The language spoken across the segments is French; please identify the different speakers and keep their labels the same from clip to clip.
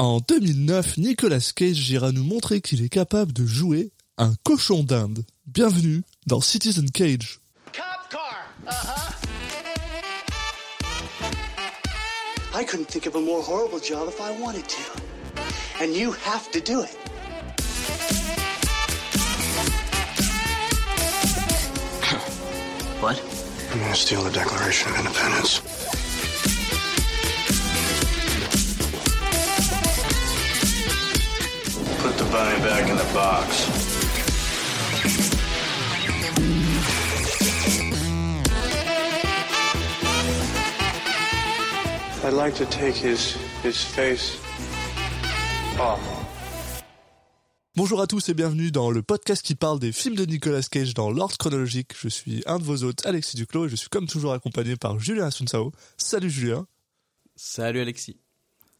Speaker 1: En 2009, Nicolas Cage ira nous montrer qu'il est capable de jouer un cochon d'Inde. Bienvenue dans Citizen Cage.
Speaker 2: Cop car. Uh-huh. I couldn't think of a more horrible job if I wanted to. And you have to do it.
Speaker 3: What?
Speaker 4: I'm gonna steal the Declaration of Independence?
Speaker 3: Put the bunny back in the box.
Speaker 4: I'd like to take his his face off.
Speaker 1: Bonjour à tous et bienvenue dans le podcast qui parle des films de Nicolas Cage dans l'ordre chronologique. Je suis un de vos hôtes, Alexis Duclos, et je suis comme toujours accompagné par Julien Asunsao. Salut Julien.
Speaker 5: Salut Alexis.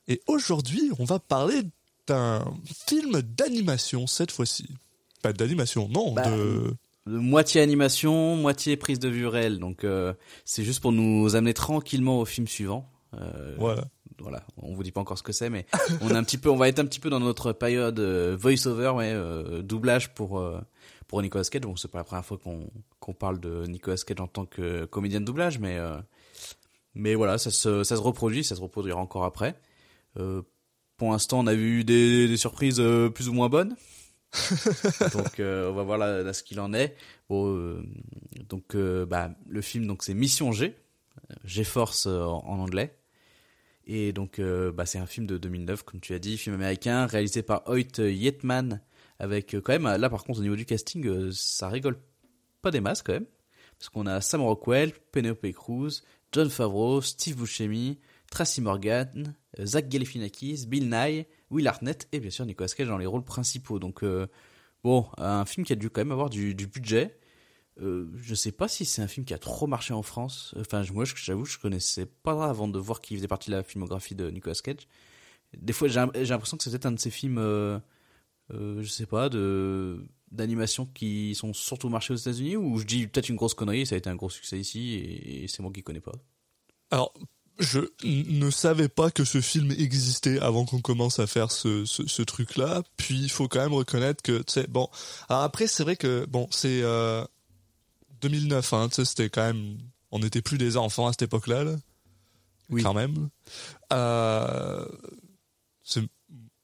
Speaker 1: Et aujourd'hui, on va parler d'un film d'animation cette fois-ci. Pas d'animation, non,
Speaker 5: Bah,
Speaker 1: de...
Speaker 5: De moitié animation, moitié prise de vue réelle. Donc euh, c'est juste pour nous amener tranquillement au film suivant. Euh,
Speaker 1: Voilà.
Speaker 5: Voilà, on vous dit pas encore ce que c'est, mais on un petit peu, on va être un petit peu dans notre période euh, voice-over, ouais, euh, doublage pour pour Nicolas Cage. Bon, c'est pas la première fois qu'on parle de Nicolas Cage en tant que comédien de doublage, mais mais voilà, ça se ça se reproduit, ça se reproduira encore après. Euh, pour l'instant, on a eu des, des surprises euh, plus ou moins bonnes. donc euh, on va voir là, là ce qu'il en est. Bon, euh, donc euh, bah, le film donc c'est Mission G, G-Force en, en anglais. Et donc bah, c'est un film de 2009 comme tu as dit, film américain réalisé par Hoyt Yetman avec quand même là par contre au niveau du casting ça rigole pas des masses quand même parce qu'on a Sam Rockwell, Penelope Cruz, John Favreau, Steve Buscemi, Tracy Morgan, euh, Zach Galifianakis, Bill Nye, Will Arnett et bien sûr Nicolas Cage dans les rôles principaux. Donc euh, bon, un film qui a dû quand même avoir du, budget. Euh, je sais pas si c'est un film qui a trop marché en France. Enfin, moi, j'avoue, je connaissais pas avant de voir qu'il faisait partie de la filmographie de Nicolas Cage. Des fois, j'ai l'impression que c'est peut-être un de ces films, euh, euh, je sais pas, de d'animation qui sont surtout marchés aux États-Unis ou je dis peut-être une grosse connerie. Ça a été un gros succès ici et, c'est moi qui connais pas.
Speaker 1: Alors, je ne savais pas que ce film existait avant qu'on commence à faire ce, ce, ce truc-là. Puis, il faut quand même reconnaître que, tu sais, bon... Alors après, c'est vrai que, bon, c'est... Euh, 2009, hein, tu sais, c'était quand même... On n'était plus des enfants à cette époque-là, là.
Speaker 5: Oui.
Speaker 1: Quand même. Euh,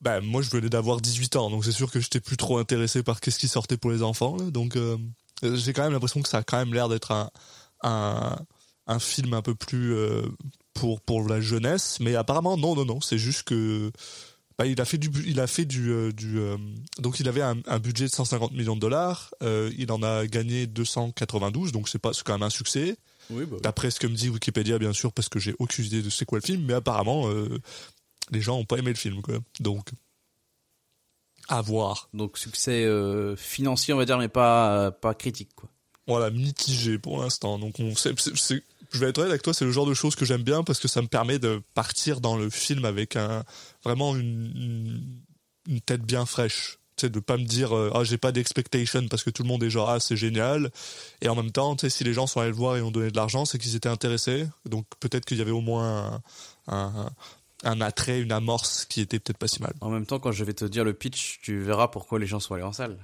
Speaker 1: ben, moi, je venais d'avoir 18 ans, donc c'est sûr que j'étais plus trop intéressé par qu'est-ce qui sortait pour les enfants, là. Donc, euh, j'ai quand même l'impression que ça a quand même l'air d'être un... un un film un peu plus euh, pour pour la jeunesse mais apparemment non non non c'est juste que bah, il a fait du il a fait du euh, du euh, donc il avait un, un budget de 150 millions de dollars euh, il en a gagné 292 donc c'est pas c'est quand même un succès.
Speaker 5: Oui, bah,
Speaker 1: d'après ce que me dit Wikipédia bien sûr parce que j'ai aucune idée de c'est quoi le film mais apparemment les gens ont pas aimé le film quoi. Donc à voir.
Speaker 5: Donc succès financier, on va dire, mais pas pas critique quoi.
Speaker 1: voilà mitigé pour l'instant. Donc on c'est- c'est- je vais être honnête avec toi c'est le genre de choses que j'aime bien parce que ça me permet de partir dans le film avec un vraiment une, tête bien fraîche. Tu sais de pas me dire euh, ah j'ai pas d'expectation parce que tout le monde est genre ah c'est génial. Et en même temps tu sais si les gens sont allés le voir et ont donné de l'argent c'est qu'ils étaient intéressés. Donc peut-être qu'il y avait au moins un, un, un attrait une amorce qui était peut-être pas si mal.
Speaker 5: En même temps, quand je vais te dire le pitch, tu verras pourquoi les gens sont allés en salle.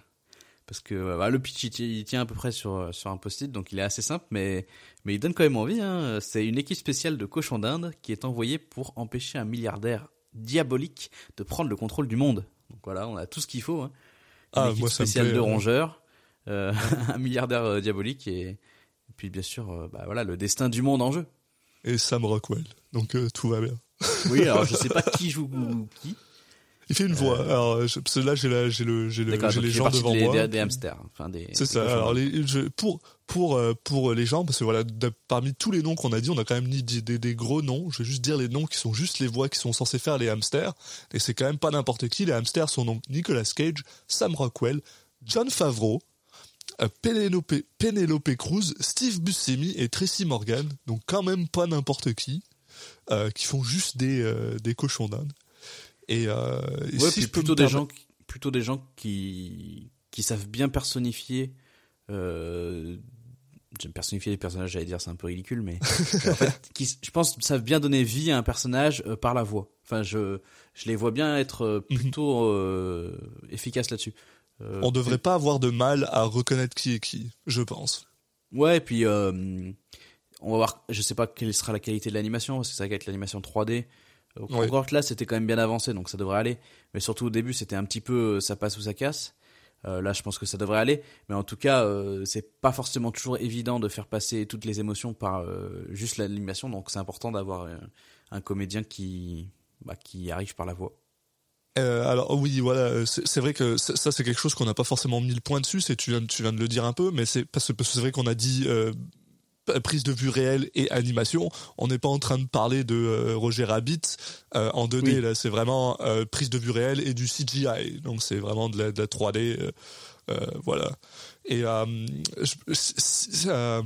Speaker 5: Parce que euh, bah, le pitch, il, ti- il tient à peu près sur, sur un post-it, donc il est assez simple, mais, mais il donne quand même envie. Hein. C'est une équipe spéciale de cochons d'Inde qui est envoyée pour empêcher un milliardaire diabolique de prendre le contrôle du monde. Donc voilà, on a tout ce qu'il faut. Hein. Une
Speaker 1: Ah,
Speaker 5: équipe
Speaker 1: moi,
Speaker 5: spéciale
Speaker 1: plaît,
Speaker 5: de
Speaker 1: hein.
Speaker 5: rongeurs, euh, un milliardaire euh, diabolique et, et puis bien sûr, euh, bah, voilà, le destin du monde en jeu.
Speaker 1: et Sam Rockwell donc tout va bien
Speaker 5: Oui, alors je sais pas qui joue qui.
Speaker 1: Il fait une voix alors je- parce que là j'ai la- j'ai le j'ai le
Speaker 5: D'accord,
Speaker 1: j'ai
Speaker 5: donc
Speaker 1: les gens devant
Speaker 5: des,
Speaker 1: moi
Speaker 5: des, des hamsters, enfin des.
Speaker 1: C'est ça. Alors
Speaker 5: d'Inde.
Speaker 1: les, je, pour pour euh, pour les gens parce que voilà de- parmi tous les noms qu'on a dit, on a quand même dit des, gros noms. Je vais juste dire les noms qui sont juste les voix qui sont censées faire les hamsters et c'est quand même pas n'importe qui. Les hamsters sont donc Nicolas Cage, Sam Rockwell, John Favreau, euh, Penelope, Penelope Cruz, Steve Buscemi et Tracy Morgan. Donc quand même pas n'importe qui euh, qui font juste des euh, des cochons d'Inde. Et, euh,
Speaker 5: Ouais,
Speaker 1: si
Speaker 5: puis
Speaker 1: je peux
Speaker 5: plutôt des gens, qui- plutôt des gens qui qui savent bien personnifier euh, j'aime personnifier les personnages, j'allais dire c'est un peu ridicule, mais en fait, qui, je pense savent bien donner vie à un personnage euh, par la voix. Enfin, je, je les vois bien être euh,
Speaker 1: Mhm.
Speaker 5: plutôt euh, efficaces là-dessus.
Speaker 1: On devrait pas avoir de mal à reconnaître qui est qui, je pense.
Speaker 5: Ouais, et puis on va voir. Je sais pas quelle sera la qualité de l'animation, parce que ça va être l'animation 3D.
Speaker 1: Ouais.
Speaker 5: Encore que là, c'était quand même bien avancé, donc ça devrait aller. Mais surtout au début, c'était un petit peu euh, ça passe ou ça casse. Euh, là, je pense que ça devrait aller. Mais en tout cas, euh, c'est pas forcément toujours évident de faire passer toutes les émotions par euh, juste l'animation. Donc c'est important d'avoir un comédien qui bah, qui arrive par la voix.
Speaker 1: Euh, alors oui, voilà, c'est vrai que ça, c'est quelque chose qu'on n'a pas forcément mis le point dessus. C'est tu viens, tu viens de le dire un peu, mais c'est parce que parce que c'est vrai qu'on a dit euh, prise de vue réelle et animation. On n'est pas en train de parler de euh, Roger Rabbit euh, en 2D.
Speaker 5: Oui.
Speaker 1: Là, c'est vraiment euh, prise de vue réelle et du CGI. Donc c'est vraiment de la, de la 3D. euh, euh, voilà. Et euh, je- euh,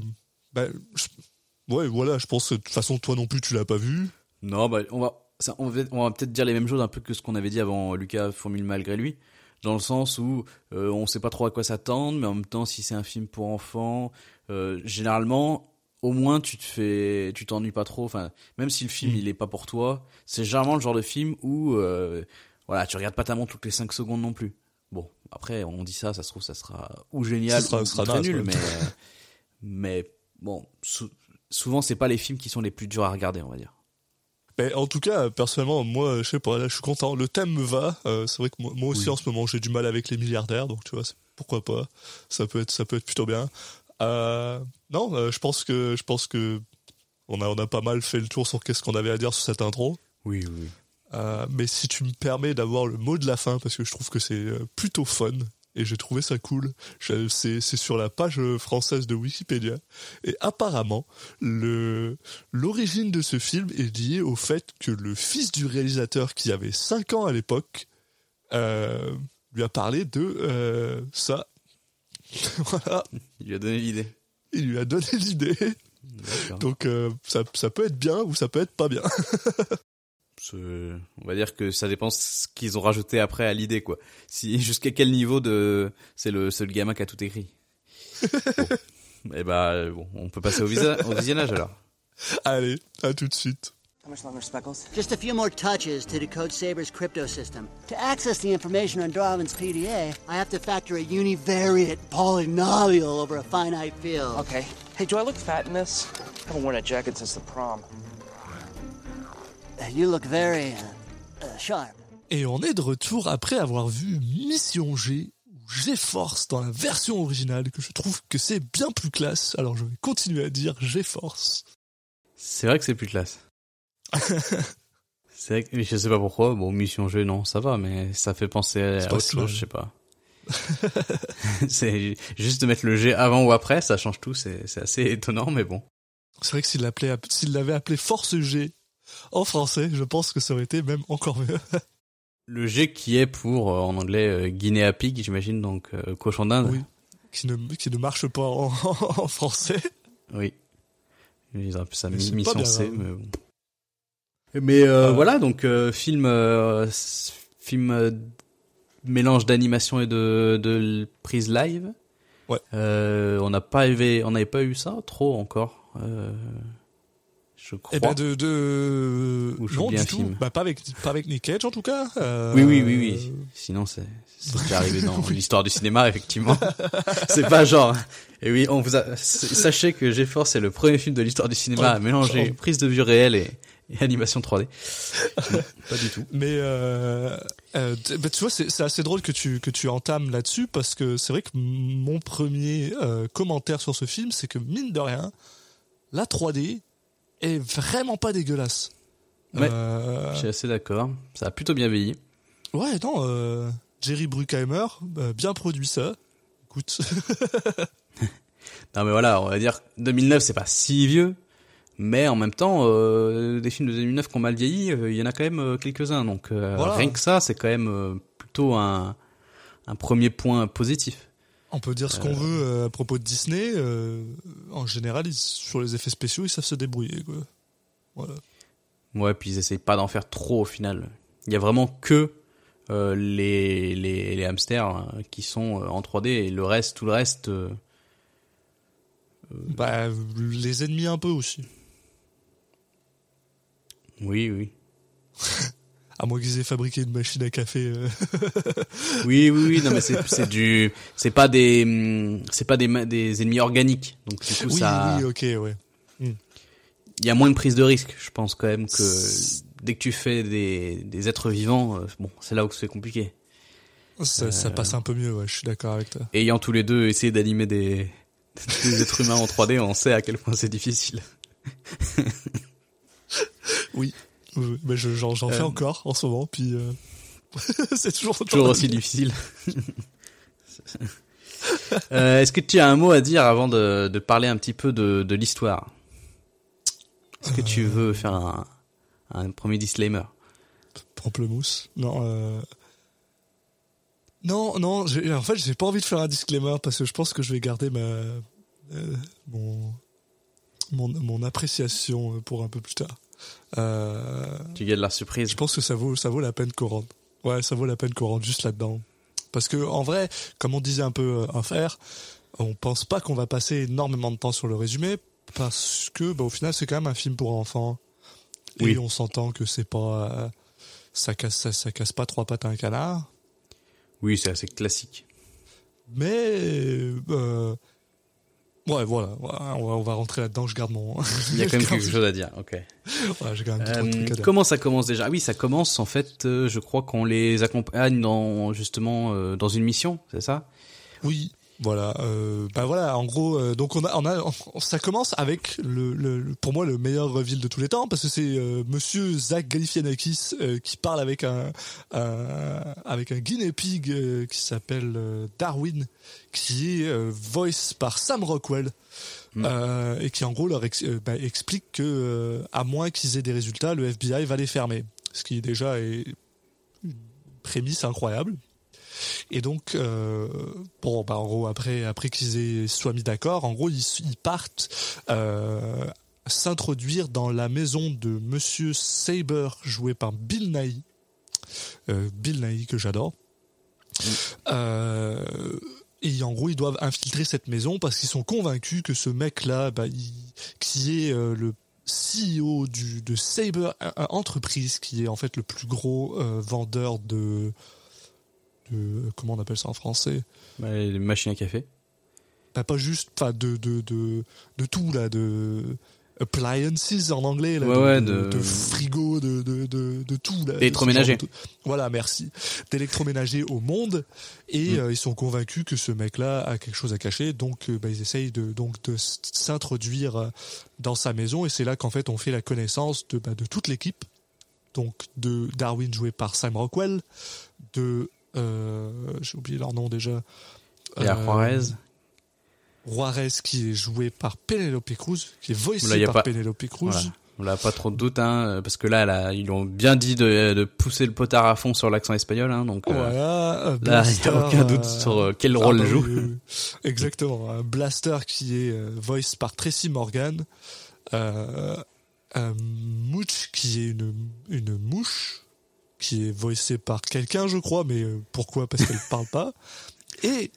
Speaker 1: ben, je- ouais, voilà. Je pense que de toute façon, toi non plus, tu l'as pas vu.
Speaker 5: Non, bah, on va, ça, on va, on va peut-être dire les mêmes choses un peu que ce qu'on avait dit avant Lucas Formule malgré lui, dans le sens où euh, on sait pas trop à quoi s'attendre, mais en même temps, si c'est un film pour enfants, euh, généralement, au moins tu te fais, tu t'ennuies pas trop. Enfin, même si le film
Speaker 1: Mm.
Speaker 5: il est pas pour toi, c'est généralement le genre de film où, euh, voilà, tu regardes pas ta montre toutes les 5 secondes non plus. Bon, après, on dit ça, ça se trouve, ça sera ou génial,
Speaker 1: Ça sera-
Speaker 5: ou
Speaker 1: sera
Speaker 5: très nul, mais, euh, mais bon, sou- souvent c'est pas les films qui sont les plus durs à regarder, on va dire.
Speaker 1: Mais en tout cas, personnellement, moi, je sais pas, là, je suis content. Le thème me va. Euh, c'est vrai que moi, moi aussi,
Speaker 5: Oui.
Speaker 1: en ce moment, j'ai du mal avec les milliardaires, donc tu vois, pourquoi pas. Ça peut être, ça peut être plutôt bien. Euh, non, euh, je pense que, je pense que on a, on a pas mal fait le tour sur qu'est-ce qu'on avait à dire sur cette intro.
Speaker 5: Oui, oui.
Speaker 1: Euh, mais si tu me permets d'avoir le mot de la fin, parce que je trouve que c'est plutôt fun et j'ai trouvé ça cool. C'est c'est sur la page française de Wikipédia et apparemment le l'origine de ce film est liée au fait que le fils du réalisateur qui avait 5 ans à l'époque euh, lui a parlé de euh, ça. voilà,
Speaker 5: Il lui a donné l'idée.
Speaker 1: il lui a donné l'idée. Donc euh, ça, ça peut être bien ou ça peut être pas bien.
Speaker 5: On va dire que ça dépend ce qu'ils ont rajouté après à l'idée, quoi. Si jusqu'à quel niveau de c'est le seul gamin qui a tout écrit? Bon. Eh bah bon, on peut passer au, visa- au visionnage alors.
Speaker 1: Allez, à tout de suite.
Speaker 2: How much longer, Speckles?
Speaker 6: Just a few more touches to decode Saber's crypto system. To access the information on Darwin's PDA, I have to factor a univariate polynomial over a finite field.
Speaker 7: Okay. Hey, do I look fat in this? I haven't worn a jacket since the prom.
Speaker 6: You look very uh, uh, sharp.
Speaker 1: Et on est de retour après avoir vu Mission G ou G-Force dans la version originale que je trouve que c'est bien plus classe. Alors je vais continuer à dire G-Force.
Speaker 5: C'est vrai que c'est plus classe. c'est vrai que je sais pas pourquoi. Bon, mission jeu, non, ça va, mais ça fait penser à autre chose, je sais pas. c'est juste de mettre le G avant ou après, ça change tout. C'est c'est assez étonnant, mais bon.
Speaker 1: C'est vrai que s'il l'appelait, s'il l'avait appelé Force G en français, je pense que ça aurait été même encore mieux.
Speaker 5: Le G qui est pour euh, en anglais euh, Guinea Pig, j'imagine, donc euh, cochon d'Inde.
Speaker 1: Oui. qui ne, qui ne marche pas en, en français.
Speaker 5: Oui. Ils auraient pu ça mission C,
Speaker 1: grave.
Speaker 5: mais bon. Mais euh, voilà, donc euh, film, euh, film euh, mélange d'animation et de, de prise live.
Speaker 1: Ouais.
Speaker 5: Euh, on n'a pas eu, on n'avait pas eu ça trop encore. Euh, je crois.
Speaker 1: Et ben de, de... Non du tout. Bah pas avec pas avec Nick Cage en tout cas. Euh,
Speaker 5: Oui, oui, oui, oui. Sinon, c'est c'est arrivé dans
Speaker 1: Oui.
Speaker 5: l'histoire du cinéma, effectivement. c'est pas genre. Et oui, on vous a. Sachez que GeForce c'est le premier film de l'histoire du cinéma à mélanger
Speaker 1: oh.
Speaker 5: prise de vue réelle et, et animation 3D. Non, pas du tout.
Speaker 1: Mais euh, euh, bah, tu vois, c'est assez drôle que tu que tu entames là-dessus parce que c'est vrai que mon premier euh, commentaire sur ce film, c'est que mine de rien, la 3D est vraiment pas dégueulasse.
Speaker 5: Ouais. Je suis assez d'accord. Ça a plutôt bien vieilli.
Speaker 1: ouais, non. Jerry Bruckheimer, bien produit ça. Écoute,
Speaker 5: Non, mais voilà, on va dire 2009, c'est pas si vieux. Mais en même temps, euh, des films de 2009 qui ont mal vieilli, euh, il y en a quand même euh, quelques-uns. Donc euh,
Speaker 1: Voilà.
Speaker 5: rien que ça, c'est quand même plutôt un, un premier point positif.
Speaker 1: on peut dire ce qu'on veut à propos de Disney. en général, ils- sur les effets spéciaux, ils savent se débrouiller. Quoi. Voilà.
Speaker 5: Ouais, puis ils essayent pas d'en faire trop au final. Il y a vraiment que euh, les, les, les hamsters hein, qui sont en 3D et le reste, tout le reste, euh,
Speaker 1: Bah, les ennemis un peu aussi.
Speaker 5: Oui, oui.
Speaker 1: À moins qu'ils aient fabriqué une machine à café. euh.
Speaker 5: Oui, oui, oui, non, mais c'est, c'est du, c'est pas des, hum, c'est pas des, des ennemis organiques. Donc, du coup,
Speaker 1: Oui,
Speaker 5: ça,
Speaker 1: oui, ok, ouais.
Speaker 5: il y a moins de prise de risque, je pense, quand même, que dès que tu fais des, des êtres vivants, euh, bon, c'est là où c'est compliqué.
Speaker 1: Ça, ça passe un peu mieux, ouais, je suis d'accord avec toi.
Speaker 5: Ayant tous les deux essayé d'animer des, des êtres humains en 3D, on sait à quel point c'est difficile.
Speaker 1: Oui, oui, mais je- j'en fais
Speaker 5: Euh.
Speaker 1: encore en ce moment, puis euh, c'est toujours,
Speaker 5: Toujours aussi difficile. Euh, Est-ce que tu as un mot à dire avant de, de parler un petit peu de, de l'histoire? Est-ce que tu veux faire un, un premier disclaimer?
Speaker 1: Pamplemousse? Non, euh... non, non. En fait, j'ai pas envie de faire un disclaimer parce que je pense que je vais garder ma mon, mon mon appréciation pour un peu plus tard. Euh...
Speaker 5: Tu gardes la surprise.
Speaker 1: Je pense que ça vaut ça vaut la peine qu'on rentre. Ouais, ça vaut la peine qu'on rentre juste là-dedans. Parce que en vrai, comme on disait un peu euh, un faire, on pense pas qu'on va passer énormément de temps sur le résumé parce que bah, au final c'est quand même un film pour enfants. Et
Speaker 5: Oui.
Speaker 1: on s'entend que c'est pas euh, ça casse ça, ça casse pas trois pattes à un canard,
Speaker 5: Oui, c'est assez classique.
Speaker 1: mais euh, ouais voilà, voilà, on va, on va rentrer là-dedans. Je garde mon.
Speaker 5: Il y a quand même quelque chose à dire. Ok.
Speaker 1: Ouais, j'ai quand même deux,
Speaker 5: Euh,
Speaker 1: trucs à dire.
Speaker 5: comment ça commence déjà? Ah Oui, ça commence en fait. euh, je crois qu'on les accompagne dans justement euh, dans une mission, c'est ça?
Speaker 1: Oui, voilà. Euh, bah voilà, en gros, euh, donc on a, on a, on- ça commence avec le, le, pour moi le meilleur reveal de tous les temps parce que c'est euh, Monsieur Zach Galifianakis euh, qui parle avec un, un avec un guinea pig euh, qui s'appelle euh, Darwin, qui est euh, voice par Sam Rockwell. euh, et qui en gros leur ex- euh, bah, explique que euh, à moins qu'ils aient des résultats, le FBI va les fermer, ce qui déjà est une prémisse incroyable. Et donc, euh, bon, bah, en gros, après, après qu'ils soient mis d'accord, en gros, ils, ils partent euh, s'introduire dans la maison de Monsieur Saber, joué par Bill Nighy. Euh, Bill Nighy que j'adore. Euh, et en gros, ils doivent infiltrer cette maison parce qu'ils sont convaincus que ce mec-là, bah, il- qui est le CEO du, de Saber Entreprise, qui est en fait le plus gros vendeur de, de comment on appelle ça en français?
Speaker 5: Bah, Les machines à café.
Speaker 1: bah, pas juste enfin de, de de de tout là de appliances en anglais là,
Speaker 5: Ouais,
Speaker 1: de,
Speaker 5: ouais,
Speaker 1: de,
Speaker 5: de-
Speaker 1: de frigo de, de, de, de tout
Speaker 5: D'électroménager.
Speaker 1: voilà merci. D'électroménager au monde. Et
Speaker 5: Mm.
Speaker 1: euh, ils sont convaincus que ce mec là a quelque chose à cacher. Donc euh, bah, ils essayent de donc de s'introduire euh, dans sa maison. Et c'est là qu'en fait on fait la connaissance de bah, de toute l'équipe. Donc de Darwin joué par Sam Rockwell de j'ai oublié leur nom déjà
Speaker 5: Il y a
Speaker 1: Euh,
Speaker 5: Juarez.
Speaker 1: Juarez qui est joué par Penelope Cruz, qui est voicé par
Speaker 5: pas-
Speaker 1: Penelope Cruz.
Speaker 5: Voilà. On n'a pas trop de doute, hein, parce que là, là, ils ont bien dit de, de pousser le potard à fond sur l'accent espagnol, hein, donc euh,
Speaker 1: Voilà,
Speaker 5: là, il n'y
Speaker 1: Blaster,
Speaker 5: a aucun doute
Speaker 1: euh,
Speaker 5: sur euh, quel
Speaker 1: ah
Speaker 5: rôle
Speaker 1: bah
Speaker 5: elle joue.
Speaker 1: oui, oui, oui. Exactement, un Blaster qui est euh, voice par Tracy Morgan, euh, un Mooch qui est une, une mouche, qui est voicée par quelqu'un, je crois, mais euh, pourquoi? Parce qu'elle parle pas. Et,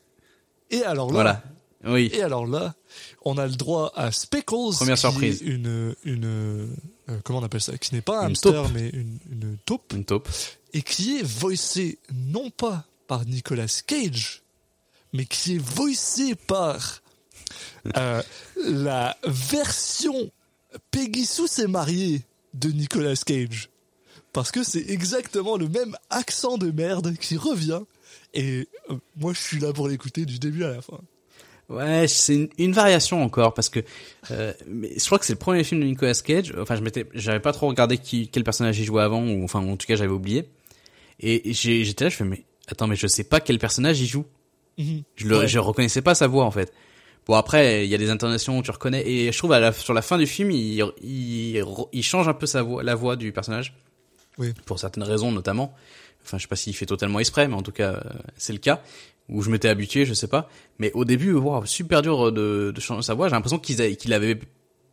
Speaker 1: et alors là,
Speaker 5: Voilà. Oui.
Speaker 1: Et alors là, on a le droit à Speckles,
Speaker 5: Première
Speaker 1: qui
Speaker 5: surprise.
Speaker 1: est une une euh, comment on appelle ça, qui n'est pas un
Speaker 5: Une
Speaker 1: hamster
Speaker 5: taupe.
Speaker 1: mais une une taupe
Speaker 5: Une taupe.
Speaker 1: et qui est voicée non pas par Nicolas Cage, mais qui est voicée par euh, la version Peggy Sue s'est mariée de Nicolas Cage. Parce que c'est exactement le même accent de merde qui revient. Et euh, moi, je suis là pour l'écouter du début à la fin.
Speaker 5: Ouais, c'est une, une variation encore parce que euh, mais je crois que c'est le premier film de Nicolas Cage. Enfin, je m'étais, j'avais pas trop regardé qui, quel personnage il jouait avant ou enfin en tout cas j'avais oublié. Et j'étais là, je fais mais attends, mais je sais pas quel personnage il joue.
Speaker 1: Mhm.
Speaker 5: Je le,
Speaker 1: Ouais.
Speaker 5: je reconnaissais pas sa voix en fait. Bon après, il y a des intonations où tu reconnais et je trouve à la, sur la fin du film, il, il, il change un peu sa voix, la voix du personnage.
Speaker 1: Oui.
Speaker 5: Pour certaines raisons notamment. Enfin, je sais pas s'il fait totalement exprès, mais en tout cas, euh, c'est le cas. Où je m'étais habitué, je sais pas. Mais au début, wow, super dur de, de changer sa voix. J'ai l'impression qu'il avait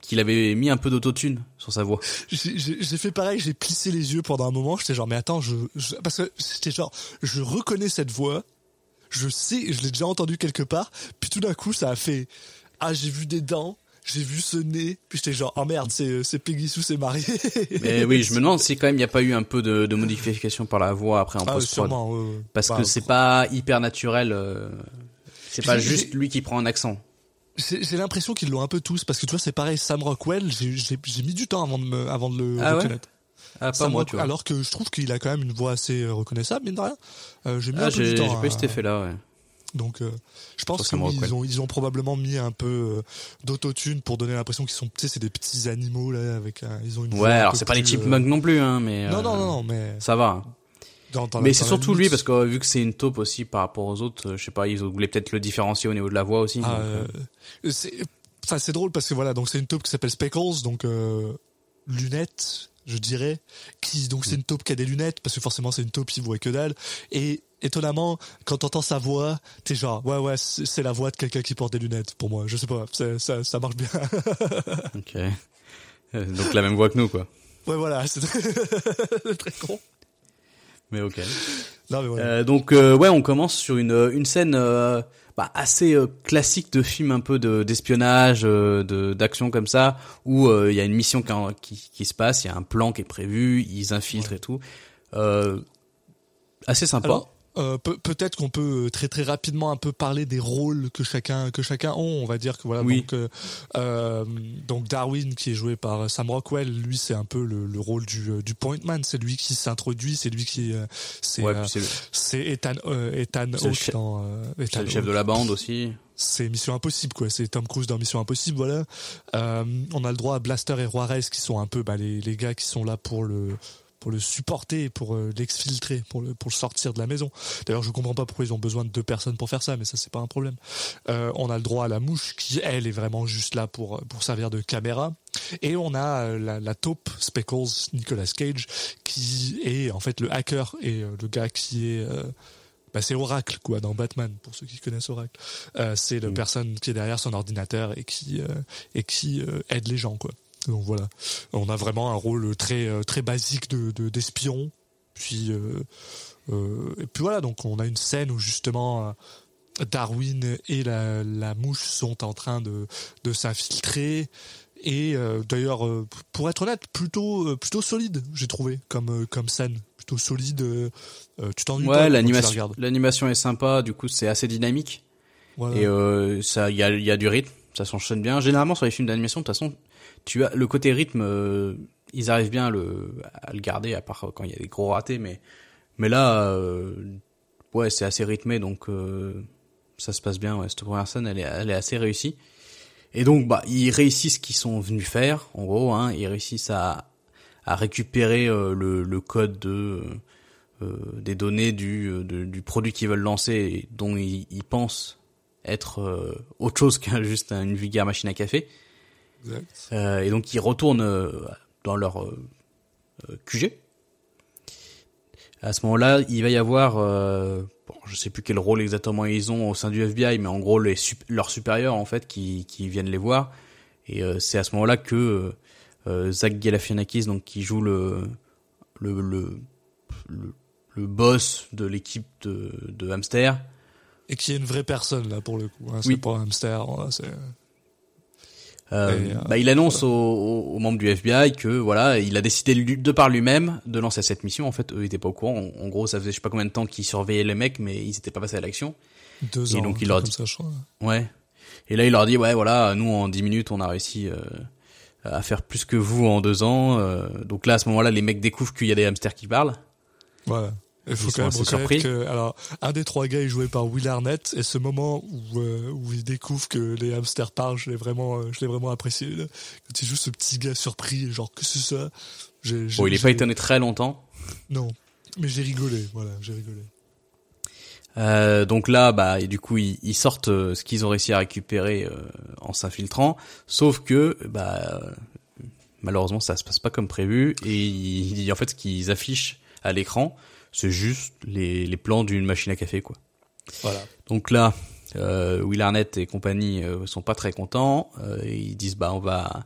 Speaker 5: qu'il avait mis un peu d'autotune sur sa voix.
Speaker 1: J'ai fait pareil, j'ai plissé les yeux pendant un moment. J'étais genre, mais attends, je, je- parce que c'était genre, je reconnais cette voix, je sais, je l'ai déjà entendu quelque part. Puis tout d'un coup, ça a fait ah j'ai vu des dents, j'ai vu ce nez, puis j'étais genre, oh merde, c'est c'est Peggy Sue s'est mariée.
Speaker 5: Mais oui, je me demande si quand même il n'y a pas eu un peu de, de modification par la voix après en
Speaker 1: Ah,
Speaker 5: post prod.
Speaker 1: sûrement, ouais, ouais.
Speaker 5: Parce
Speaker 1: Bah,
Speaker 5: que c'est pas hyper naturel. euh, c'est pas
Speaker 1: J'ai-
Speaker 5: juste lui qui prend un accent.
Speaker 1: J'ai j'ai l'impression qu'ils l'ont un peu tous parce que tu vois c'est pareil Sam Rockwell j'ai j'ai j'ai mis du temps avant de me avant de le
Speaker 5: Ah ouais
Speaker 1: reconnaître.
Speaker 5: Ah, pas moi, tu vois.
Speaker 1: Alors que je trouve qu'il a quand même une voix assez euh, reconnaissable mine de rien. Euh, j'ai mis
Speaker 5: ah,
Speaker 1: un peu
Speaker 5: j'ai
Speaker 1: du
Speaker 5: j'ai
Speaker 1: temps.
Speaker 5: pas eu cet effet-là, ouais.
Speaker 1: Donc euh, je pense qu'ils ont ils ont probablement mis un peu euh, d'autotune pour donner l'impression qu'ils sont tu sais c'est des petits animaux là avec un, ils ont une
Speaker 5: Ouais, alors c'est pas les
Speaker 1: plus, euh,
Speaker 5: chipmunks non plus, hein, mais.
Speaker 1: Non
Speaker 5: euh,
Speaker 1: non non non mais
Speaker 5: Ça va.
Speaker 1: dans, dans la-
Speaker 5: mais c'est surtout lui parce que euh, vu que c'est une taupe aussi par rapport aux autres, euh, je sais pas, ils voulaient peut-être le différencier au niveau de la voix aussi.
Speaker 1: Ah,
Speaker 5: euh,
Speaker 1: euh, c'est enfin c'est drôle parce que voilà donc c'est une taupe qui s'appelle Speckles donc euh, lunettes je dirais qui donc c'est une taupe qui a des lunettes parce que forcément c'est une taupe qui voit que dalle et étonnamment quand t'entends sa voix t'es genre ouais ouais c'est la voix de quelqu'un qui porte des lunettes pour moi je sais pas ça ça marche bien
Speaker 5: ok. Euh, Donc la même voix que nous, quoi.
Speaker 1: ouais voilà c'est très, con
Speaker 5: Mais ok.
Speaker 1: non mais voilà
Speaker 5: Euh, donc euh, ouais, on commence sur une une scène euh, bah, assez classique de film un peu de d'espionnage, de d'action comme ça, où il y a une mission qui, qui qui se passe, il y a un plan qui est prévu, ils infiltrent et tout. Assez sympa.
Speaker 1: Alors, euh, peut- peut-être qu'on peut euh, très très rapidement un peu parler des rôles que chacun que chacun ont. On va dire que voilà
Speaker 5: Oui.
Speaker 1: donc euh, euh, donc Darwin qui est joué par Sam Rockwell, lui c'est un peu le, le rôle du euh, du point man. C'est lui qui s'introduit, c'est lui qui euh, c'est
Speaker 5: ouais,
Speaker 1: euh,
Speaker 5: c'est le,
Speaker 1: Ethan euh, Ethan Hawke
Speaker 5: chef-
Speaker 1: dans euh,
Speaker 5: c'est
Speaker 1: Ethan
Speaker 5: le chef de la bande aussi.
Speaker 1: C'est Mission Impossible quoi. C'est Tom Cruise dans Mission Impossible voilà. Euh, on a le droit à Blaster et Juarez qui sont un peu bah, les les gars qui sont là pour le pour le supporter, pour euh, l'exfiltrer, pour le pour le sortir de la maison. D'ailleurs, je comprends pas pourquoi ils ont besoin de deux personnes pour faire ça, mais ça c'est pas un problème. Euh, on a le droit à la mouche qui elle est vraiment juste là pour pour servir de caméra. Et on a euh, la, la taupe Speckles Nicolas Cage qui est en fait le hacker et euh, le gars qui est euh, bah, c'est Oracle quoi dans Batman pour ceux qui connaissent Oracle. Euh, c'est la personne qui est derrière son ordinateur et qui euh, et qui euh, aide les gens quoi. Donc voilà, on a vraiment un rôle très euh, très basique de de- d'espion. Puis euh, euh, et puis voilà, donc on a une scène où justement Darwin et la, la mouche sont en train de de s'infiltrer. Et euh, d'ailleurs, euh, pour être honnête, plutôt euh, plutôt solide, j'ai trouvé comme comme scène, plutôt solide. tu t'ennuies
Speaker 5: Ouais, l'animation l'animation est sympa, du coup c'est assez dynamique
Speaker 1: Voilà.
Speaker 5: et ça il y a il y a du rythme, ça s'enchaîne bien. Généralement sur les films d'animation, de toute façon, tu as le côté rythme, euh, ils arrivent bien à le à le garder à part quand il y a des gros ratés, mais mais là euh, ouais c'est assez rythmé donc euh, ça se passe bien. Ouais, cette première scène elle est elle est assez réussie. Et donc bah ils réussissent ce qu'ils sont venus faire en gros, hein, ils réussissent à à récupérer euh, le, le code de euh, des données du, euh, du produit qu'ils veulent lancer et dont ils, ils pensent être autre chose qu'un juste une vulgaire machine à café.
Speaker 1: Exact.
Speaker 5: Euh, et donc ils retournent euh, dans leur euh, QG. À ce moment-là, il va y avoir, euh, bon, je sais plus quel rôle exactement ils ont au sein du FBI, mais en gros les leurs supérieurs en fait qui, qui viennent les voir. Et c'est à ce moment-là que Zach Galifianakis, donc qui joue le le le, le, le boss de l'équipe de, de Hamster,
Speaker 1: Et qui est une vraie personne là pour le coup. Hein, c'est
Speaker 5: Oui.
Speaker 1: pas un hamster.
Speaker 5: Euh,
Speaker 1: Et, euh,
Speaker 5: bah, il annonce aux, aux- membres du FBI que voilà, il a décidé de par lui-même de lancer cette mission. En fait, eux ils étaient pas au courant. En, en gros, ça faisait je sais pas combien de temps qu'ils surveillaient les mecs, mais ils étaient pas passés à l'action.
Speaker 1: deux
Speaker 5: Et
Speaker 1: ans.
Speaker 5: donc,
Speaker 1: un
Speaker 5: il leur dit-
Speaker 1: ça, je crois.
Speaker 5: Ouais. Et là, il leur dit ouais, voilà, nous en 10 minutes, on a réussi euh, à faire plus que vous en deux ans. euh, donc là, à ce moment-là, les mecs découvrent qu'il y a des hamsters qui parlent.
Speaker 1: Voilà. Il faut quand même reconnaître
Speaker 5: surpris.
Speaker 1: que, alors, un des trois gars est joué par Will Arnett, et ce moment où, euh, où il découvre que les hamsters parlent, je l'ai vraiment, euh, je l'ai vraiment apprécié, là. Quand il joue ce petit gars surpris, genre, que c'est ça? J'ai, j'ai-
Speaker 5: Bon, il est pas étonné très longtemps.
Speaker 1: Non. Mais j'ai rigolé, voilà, j'ai rigolé.
Speaker 5: Euh, donc là, bah, et du coup, ils, ils sortent euh, ce qu'ils ont réussi à récupérer euh, en s'infiltrant. Sauf que, bah, malheureusement, ça se passe pas comme prévu. Et ils- en fait, ce qu'ils affichent à l'écran, c'est juste les, les plans d'une machine à café, quoi.
Speaker 1: Voilà.
Speaker 5: Donc là, euh, Will Arnett et compagnie euh, sont pas très contents. Euh, ils disent, bah, on va,